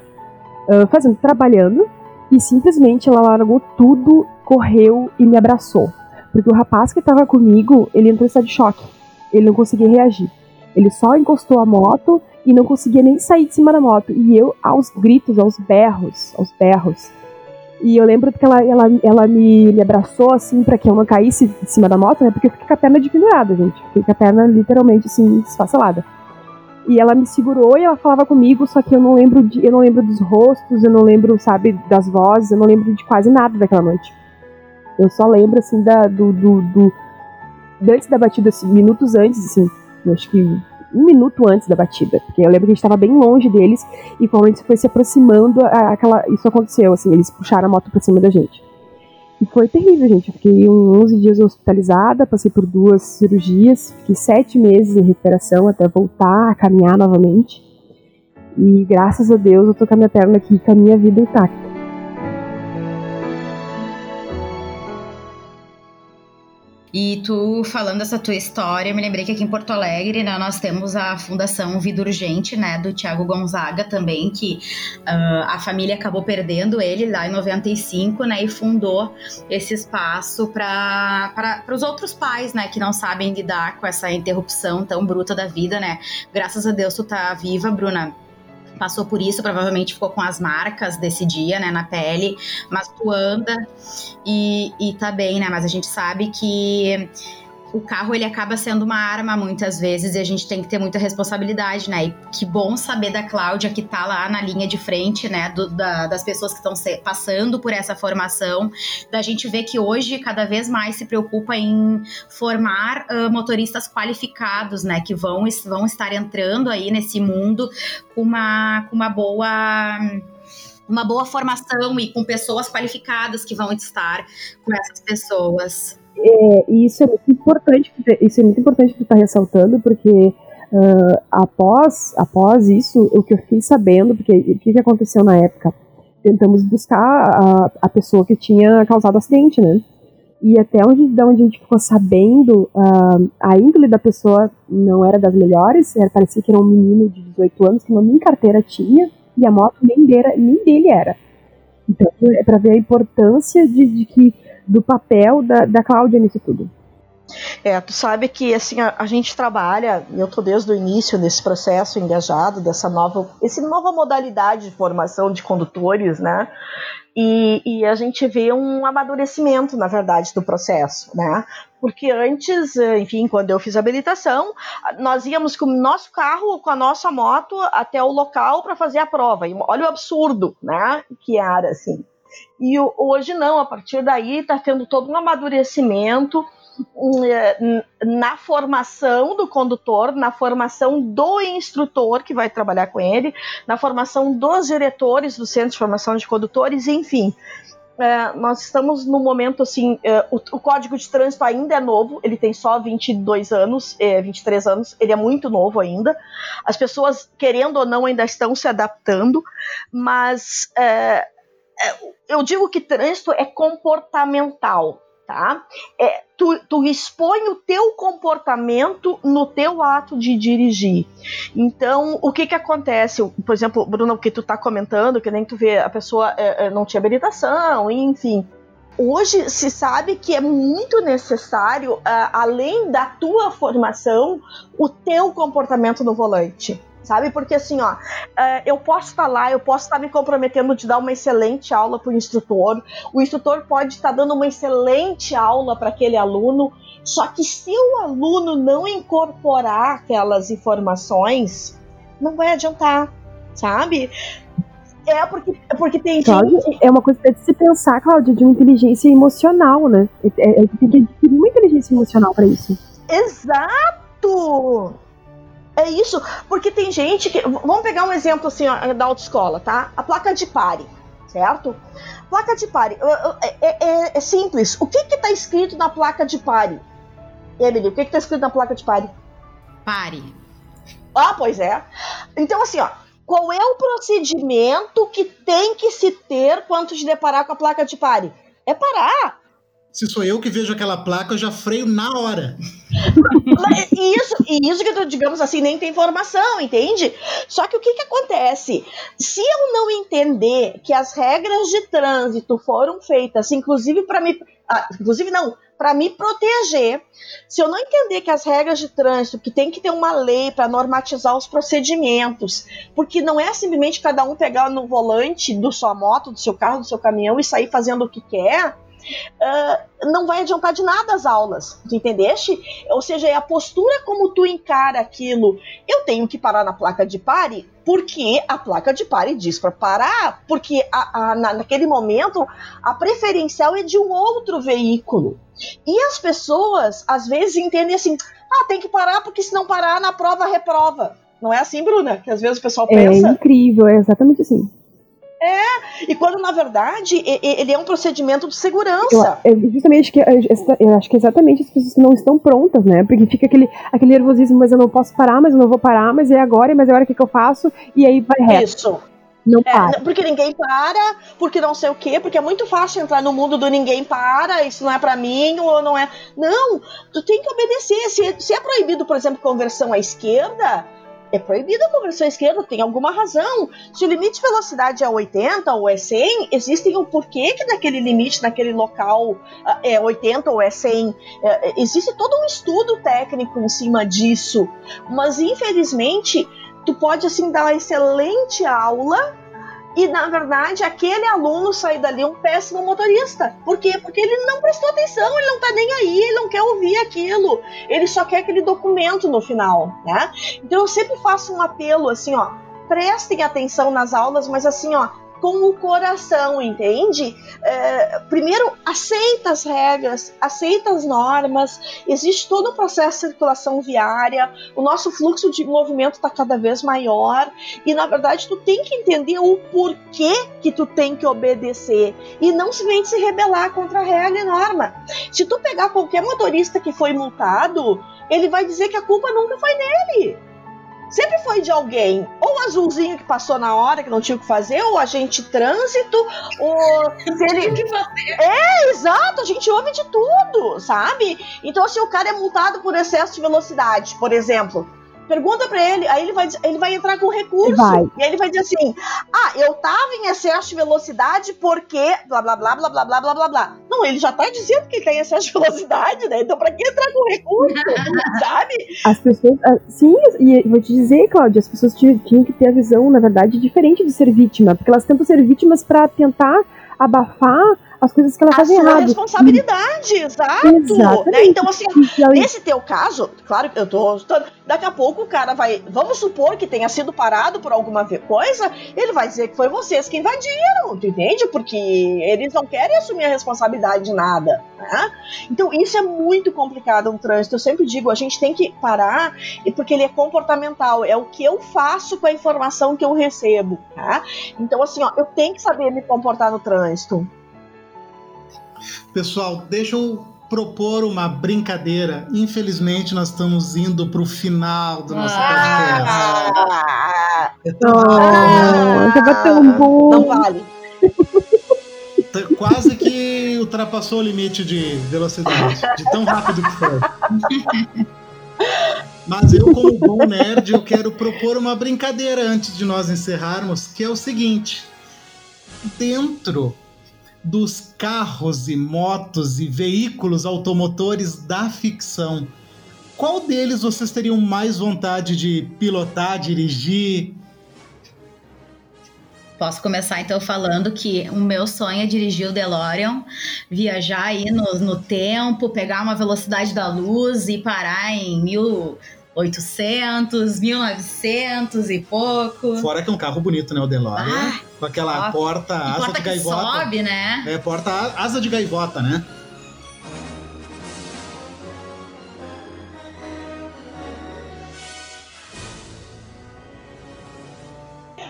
fazendo, trabalhando e simplesmente ela largou tudo, correu e me abraçou. Porque o rapaz que estava comigo, ele entrou em estado de choque. Ele não conseguia reagir. Ele só encostou a moto e não conseguia nem sair de cima da moto. E eu, aos gritos, aos berros, aos berros. E eu lembro que ela, ela, ela me, me abraçou assim para que eu não caísse de cima da moto, né? Porque eu fiquei com a perna pendurada, gente. Fiquei com a perna literalmente assim, esfacelada. E ela me segurou e ela falava comigo, só que eu não lembro de, eu não lembro dos rostos, eu não lembro, sabe, das vozes, eu não lembro de quase nada daquela noite. Eu só lembro assim da do, do, do antes da batida, assim, minutos antes, assim, acho que um minuto antes da batida, porque eu lembro que a gente estava bem longe deles e quando a gente foi se aproximando, aquela, isso aconteceu, assim, eles puxaram a moto pra cima da gente. E foi terrível, gente. Eu fiquei 11 dias hospitalizada, passei por duas cirurgias, fiquei sete meses em recuperação até voltar a caminhar novamente. E graças a Deus eu tô com a minha perna aqui com a minha vida intacta. E tu falando essa tua história, me lembrei que aqui em Porto Alegre, né, nós temos a Fundação Vida Urgente, né, do Tiago Gonzaga também, que uh, a família acabou perdendo ele lá em 95, né, e fundou esse espaço para os outros pais, né, que não sabem lidar com essa interrupção tão bruta da vida, né. Graças a Deus tu tá viva, Bruna passou por isso, provavelmente ficou com as marcas desse dia, né, na pele, mas tu anda e, e tá bem, né, mas a gente sabe que o carro ele acaba sendo uma arma muitas vezes e a gente tem que ter muita responsabilidade, né? E que bom saber da Cláudia que tá lá na linha de frente, né? Do, da, das pessoas que estão passando por essa formação, da gente ver que hoje cada vez mais se preocupa em formar uh, motoristas qualificados, né? Que vão, vão estar entrando aí nesse mundo com uma, com uma boa uma boa formação e com pessoas qualificadas que vão estar com essas pessoas. É, e isso é muito importante, isso é muito importante estar tá ressaltando, porque uh, após, após isso, o que eu fiquei sabendo, porque o que, que aconteceu na época? Tentamos buscar a, a pessoa que tinha causado o acidente, né? E até onde, de onde a gente ficou sabendo, uh, a índole da pessoa não era das melhores, era, parecia que era um menino de 18 anos que nem carteira tinha, e a moto nem dele, nem dele era. Então, é para ver a importância de, de que do papel da, da Cláudia nisso tudo. É, tu sabe que assim a, a, gente trabalha, eu tô desde o início nesse processo engajado dessa nova, essa nova modalidade de formação de condutores, né? E, e, a gente vê um amadurecimento, na verdade, do processo, né? Porque antes, enfim, quando eu fiz a habilitação, nós íamos com o nosso carro, com a nossa moto até o local para fazer a prova. E olha o absurdo, né? Que era assim. E hoje não, a partir daí está tendo todo um amadurecimento hum, é, na formação do condutor, na formação do instrutor que vai trabalhar com ele, na formação dos diretores do Centro de Formação de Condutores, enfim. é, nós estamos no momento assim, é, o, código de trânsito ainda é novo, ele tem só 22 anos, é, 23 anos, ele é muito novo ainda. As pessoas, querendo ou não, ainda estão se adaptando, mas eu digo que trânsito é comportamental tá? É, tu, tu expõe o teu comportamento no teu ato de dirigir. Então, o que que acontece? Por exemplo, Bruno, o que tu tá comentando, que nem tu vê, a pessoa é, é não tinha habilitação, enfim. Hoje se sabe que é muito necessário, uh, além da tua formação, o teu comportamento no volante sabe? Porque assim, ó, é, eu posso estar lá, eu posso estar me comprometendo de dar uma excelente aula para o instrutor, o instrutor pode estar dando uma excelente aula para aquele aluno, só que se o aluno não incorporar aquelas informações, não vai adiantar, sabe? É porque, é porque tem Cláudia, gente... É uma coisa de se pensar, Cláudia, de uma inteligência emocional, né? É, é, tem que adquirir uma inteligência emocional para isso. Exato! É isso, porque tem gente que. Vamos pegar um exemplo assim da autoescola, tá? A placa de pare, certo? Placa de pare. É, é, é, é simples. O que que tá escrito na placa de pare? Emily, o que que tá escrito na placa de pare? Pare. Ah, pois é. Então, assim, ó. Qual é o procedimento que tem que se ter quando te deparar com a placa de pare? É parar. Se sou eu que vejo aquela placa, eu já freio na hora. Isso, isso que, digamos assim, nem tem informação, entende? Só que o que, que acontece? Se eu não entender que as regras de trânsito foram feitas, inclusive para me. Ah, inclusive, não, para me proteger. Se eu não entender que as regras de trânsito, que tem que ter uma lei para normatizar os procedimentos, porque não é simplesmente cada um pegar no volante do sua moto, do seu carro, do seu caminhão e sair fazendo o que quer uh, não vai adiantar de nada as aulas, tu entendeste? Ou seja, é a postura como tu encara aquilo. Eu tenho que parar na placa de pare porque a placa de pare diz para parar, porque a, a, na, naquele momento a preferencial é de um outro veículo. E as pessoas às vezes entendem assim: ah, tem que parar porque se não parar na prova reprova. Não é assim, Bruna? Que às vezes o pessoal é pensa. É incrível, é exatamente assim. É, e quando na verdade ele é um procedimento de segurança. Eu, eu justamente que eu acho que exatamente as pessoas não estão prontas, né? Porque fica aquele, aquele nervosismo, mas eu não posso parar, mas eu não vou parar, mas é agora, mas é agora que, que eu faço, e aí vai reto. Isso. Não é, para. porque ninguém para, porque não sei o quê, porque é muito fácil entrar no mundo do ninguém para, isso não é para mim, ou não é. Não, tu tem que obedecer. Se, se é proibido, por exemplo, conversão à esquerda, é proibida a conversão à esquerda, tem alguma razão. Se o limite de velocidade é 80 ou é 100, existem o porquê que naquele limite, naquele local, ah, é 80 ou é 100. É, é, existe todo um estudo técnico em cima disso. Mas, infelizmente, tu pode, assim, dar uma excelente aula e na verdade aquele aluno sai dali um péssimo motorista. Por quê? Porque ele não prestou atenção, ele não tá nem aí, ele não quer ouvir aquilo. Ele só quer aquele documento no final, né? Então eu sempre faço um apelo assim, ó, prestem atenção nas aulas, mas assim, ó, com o coração, entende? É, primeiro, aceita as regras, aceita as normas, existe todo um processo de circulação viária, o nosso fluxo de movimento está cada vez maior. E, na verdade, tu tem que entender o porquê que tu tem que obedecer. E não simplesmente se rebelar contra a regra e norma. Se tu pegar qualquer motorista que foi multado, ele vai dizer que a culpa nunca foi dele sempre foi de alguém. Ou o azulzinho que passou na hora, que não tinha o que fazer, ou agente trânsito, ou. Se ele... É, exato, a gente ouve de tudo, sabe? Então, se o cara é multado por excesso de velocidade, por exemplo, Pergunta para ele, aí ele vai, ele vai entrar com recurso. Vai. E aí ele vai dizer assim: Ah, eu tava em excesso de velocidade porque blá blá blá blá blá blá blá blá blá. Não, ele já tá dizendo que tem excesso de velocidade, né? Então pra que entrar com recurso? *laughs* sabe? As pessoas. Ah, sim, e vou te dizer, Cláudia, as pessoas tinham que ter a visão, na verdade, diferente de ser vítima. Porque elas tentam ser vítimas para tentar abafar as coisas que ela faz errado. A responsabilidade, exato. Né? Então, assim, nesse teu caso, claro que eu tô. Daqui a pouco o cara vai. Vamos supor que tenha sido parado por alguma coisa, ele vai dizer que foi vocês que invadiram, tu entende? Porque eles não querem assumir a responsabilidade de nada. Né? Então, isso é muito complicado no trânsito. Eu sempre digo, a gente tem que parar, porque ele é comportamental. É o que eu faço com a informação que eu recebo. Tá? Então, assim, ó, eu tenho que saber me comportar no trânsito. Pessoal, deixa eu propor uma brincadeira. Infelizmente, nós estamos indo para o final do nosso Ah. podcast. Oh, tava tão bom. Não vale. T- Quase que ultrapassou o limite de velocidade, de tão rápido que foi. Mas eu, como bom nerd, eu quero propor uma brincadeira antes de nós encerrarmos, que é o seguinte: dentro dos carros e motos e veículos automotores da ficção, qual deles vocês teriam mais vontade de pilotar, dirigir? Posso começar então falando que o meu sonho é dirigir o DeLorean, viajar aí no, no tempo, pegar uma velocidade da luz e parar em 1800, 1900 e pouco. Fora que é um carro bonito, né? O DeLorean. Ah, com aquela top. porta, asa porta de que gaivota. sobe, né? É, porta asa de gaivota, né?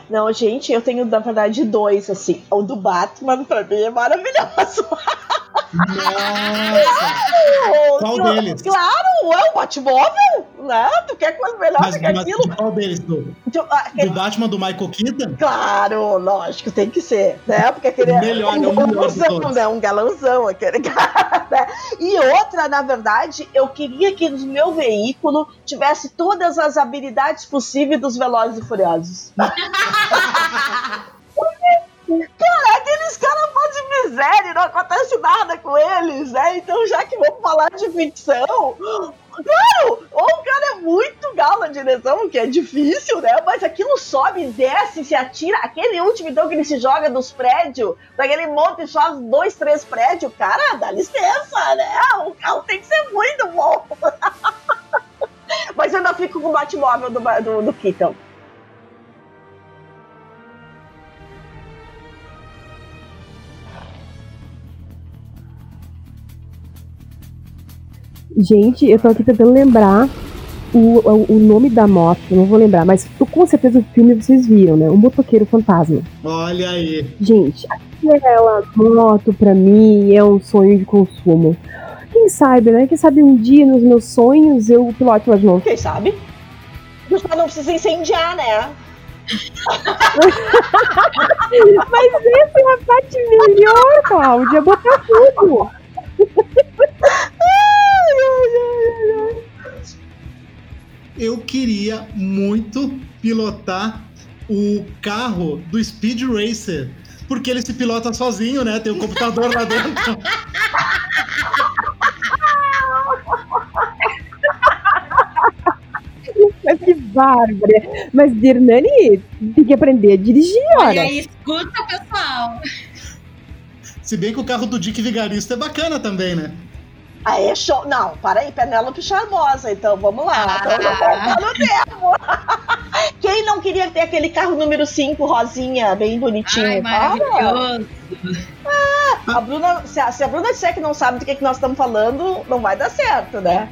Não, gente, eu tenho, na verdade, dois, assim. O do Batman, pra mim, é maravilhoso. *laughs* Nossa! Qual Claro, deles? Claro, é o Batmóvel, né? Tu quer coisa melhor Mas, do que mas aquilo? qual deles? Do, ah, aquele- do Batman do Michael Keaton? Claro, lógico, tem que ser, né? Porque aquele melhor, é o um melhor de galanzão, todos. né? Um galanzão, aquele *laughs* cara, né? E outra, na verdade, eu queria que no meu veículo tivesse todas as habilidades possíveis dos Velozes e Furiosos. *laughs* Cara, aqueles caras fazem miséria, não acontece nada com eles, né? Então, já que vamos falar de ficção, claro, ou o cara é muito gal na direção, que é difícil, né? Mas aquilo sobe, desce, se atira. Aquele último, então, que ele se joga dos prédios, daquele monte só dois, três prédios, cara, dá licença, né? O carro tem que ser muito bom. *laughs* Mas eu ainda fico com o Batmóvel do, do, do Keaton. Gente, eu tô aqui tentando lembrar o, o, o nome da moto, não vou lembrar, mas com certeza o filme vocês viram, né? O Motoqueiro Fantasma. Olha aí. Gente, aquela moto pra mim é um sonho de consumo. Quem sabe, né? Quem sabe um dia nos meus sonhos eu pilote ela de novo. Quem sabe? Só não precisa incendiar, né? *laughs* Mas essa é a parte melhor, Cláudia, botar *laughs* tudo. Eu queria muito pilotar o carro do Speed Racer. Porque ele se pilota sozinho, né? Tem o computador lá dentro. *laughs* Mas que bárbara. Mas, Dirnani, tem que aprender a dirigir, Olha olha. aí, escuta, pessoal. Se bem que o carro do Dick Vigarista é bacana também, né? Aí é show. Não, para aí, Penélope Charmosa, então vamos lá. Então, Ah. no tempo. *laughs* Quem não queria ter aquele carro número 5, rosinha, bem bonitinho? Ai, maravilhoso. A Bruna, se a, se a Bruna disser que não sabe do que, que nós estamos falando, não vai dar certo, né?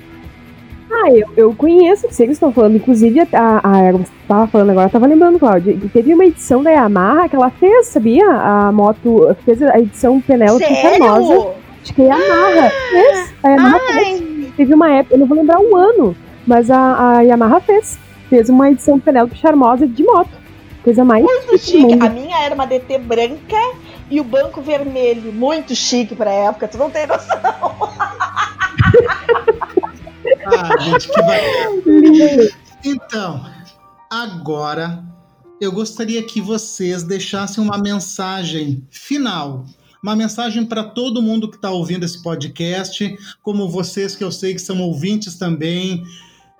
Ah, eu, eu conheço, sei que estão falando. Inclusive, a, a, você tava falando agora, eu tava lembrando, Cláudia, que teve uma edição da Yamaha que ela fez, sabia? A moto, fez a edição Penélope Charmosa. Sério? Acho que a Yamaha fez. A Yamaha fez. Teve uma época, eu não vou lembrar o ano, mas a, a Yamaha fez. Fez uma edição Penélope Charmosa de moto. Coisa mais Muito chique. A minha era uma DT branca e o banco vermelho. Muito chique pra época, tu não tem noção. Ah, gente, que bacana. Então, agora eu gostaria que vocês deixassem uma mensagem final. Uma mensagem para todo mundo que está ouvindo esse podcast, como vocês que eu sei que são ouvintes também,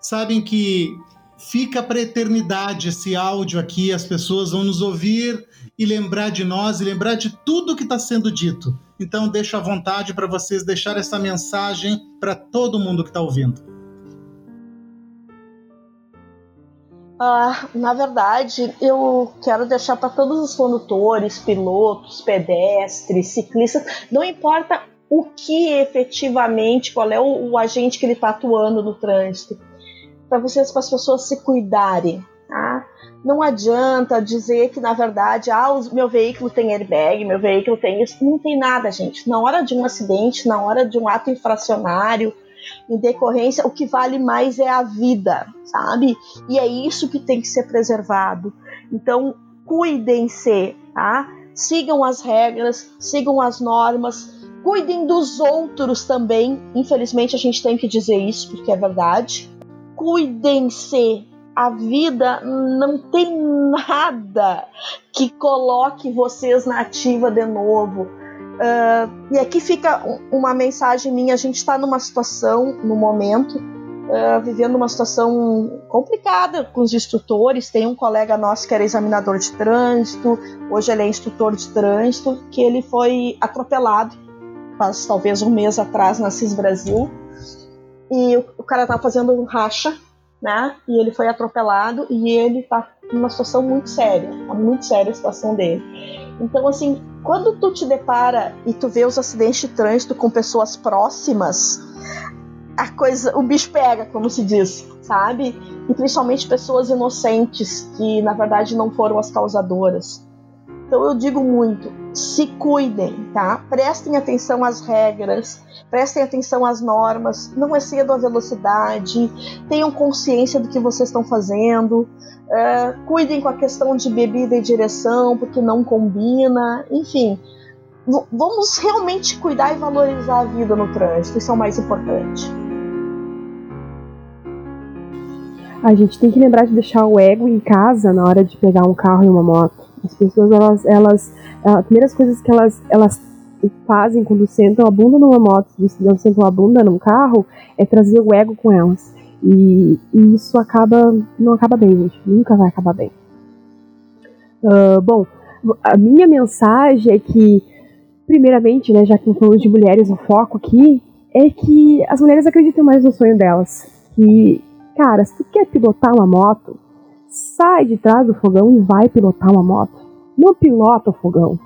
sabem que fica para a eternidade esse áudio aqui, as pessoas vão nos ouvir e lembrar de nós e lembrar de tudo que está sendo dito. Então, deixo à vontade para vocês deixar essa mensagem para todo mundo que está ouvindo. Ah, na verdade, eu quero deixar para todos os condutores, pilotos, pedestres, ciclistas, não importa o que efetivamente, qual é o, o agente que ele está atuando no trânsito, para vocês, para as pessoas se cuidarem, tá? não adianta dizer que, na verdade, ah, meu veículo tem airbag, meu veículo tem isso. Não tem nada, gente. Na hora de um acidente, na hora de um ato infracionário, em decorrência, o que vale mais é a vida, sabe? E é isso que tem que ser preservado. Então, cuidem-se, tá? Sigam as regras, sigam as normas, cuidem dos outros também. Infelizmente, a gente tem que dizer isso porque é verdade. Cuidem-se, a vida não tem nada que coloque vocês na ativa de novo. Uh, e aqui fica uma mensagem minha: a gente está numa situação, no momento, uh, vivendo uma situação complicada com os instrutores. Tem um colega nosso que era examinador de trânsito, hoje ele é instrutor de trânsito, que ele foi atropelado, faz talvez um mês atrás na CIS Brasil. E o, o cara tá fazendo um racha né? E ele foi atropelado e ele tá numa situação muito séria, muito séria a situação dele. Então, assim, quando tu te depara e tu vê os acidentes de trânsito com pessoas próximas, a coisa, o bicho pega, como se diz, sabe? E principalmente pessoas inocentes que na verdade não foram as causadoras. Então eu digo muito, se cuidem, tá? Prestem atenção às regras, prestem atenção às normas, não excedam a velocidade, tenham consciência do que vocês estão fazendo, uh, cuidem com a questão de bebida e direção, porque não combina, enfim. Vamos realmente cuidar e valorizar a vida no trânsito, isso é o mais importante. A gente tem que lembrar de deixar o ego em casa na hora de pegar um carro e uma moto. As pessoas, elas, elas, as primeiras coisas que elas, elas fazem quando sentam a bunda numa moto, quando sentam a bunda num carro, é trazer o ego com elas. E, e isso acaba, não acaba bem, gente. Nunca vai acabar bem. Uh, bom, a minha mensagem é que, primeiramente, né, já que falamos de mulheres, o foco aqui é que as mulheres acreditam mais no sonho delas. Que, cara, se tu quer pilotar uma moto, sai de trás do fogão e vai pilotar uma moto. Não pilota o fogão,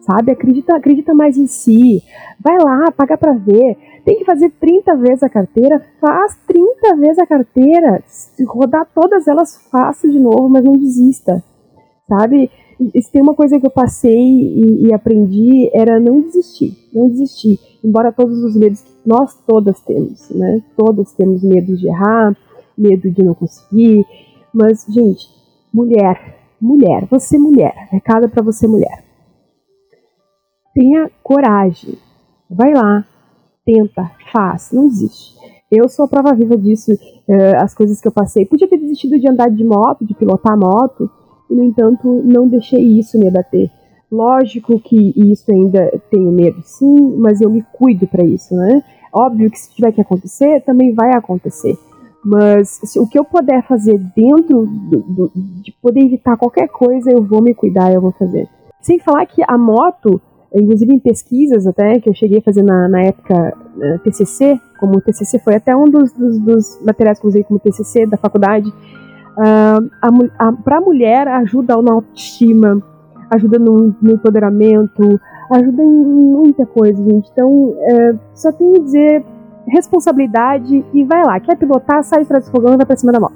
sabe? Acredita, acredita mais em si. Vai lá, paga para ver. Tem que fazer 30 vezes a carteira, faz 30 vezes a carteira. Se rodar todas elas, faça de novo, mas não desista, sabe? Se tem uma coisa que eu passei e, e aprendi era não desistir, não desistir. Embora todos os medos que nós todas temos, né? Todas temos medo de errar, medo de não conseguir, mas, gente, mulher, mulher, você mulher, recado para você mulher. Tenha coragem. Vai lá, tenta, faz, não desiste. Eu sou a prova viva disso, uh, as coisas que eu passei. Podia ter desistido de andar de moto, de pilotar moto, e no entanto não deixei isso me abater. Lógico que isso ainda tenho medo, sim, mas eu me cuido para isso, né? Óbvio que se tiver que acontecer, também vai acontecer. Mas o que eu puder fazer dentro do, do, de poder evitar qualquer coisa, eu vou me cuidar, eu vou fazer. Sem falar que a moto, inclusive em pesquisas até, que eu cheguei a fazer na, na época na TCC, como o TCC foi até um dos, dos, dos materiais que eu usei como TCC da faculdade, uh, para a mulher ajuda na autoestima, ajuda no, no, empoderamento, ajuda em muita coisa, gente. Então, é, só tenho a dizer responsabilidade e vai lá. Quer pilotar, sai atrás do fogão e vai pra cima da moto.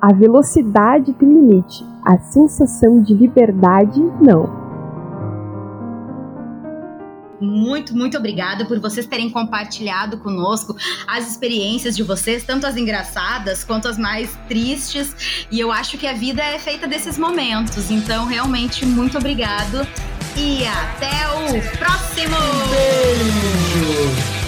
A velocidade tem limite. A sensação de liberdade, não. Muito, muito obrigada por vocês terem compartilhado conosco as experiências de vocês, tanto as engraçadas quanto as mais tristes. E eu acho que a vida é feita desses momentos. Então, realmente, muito obrigado. E até o próximo! Beijo.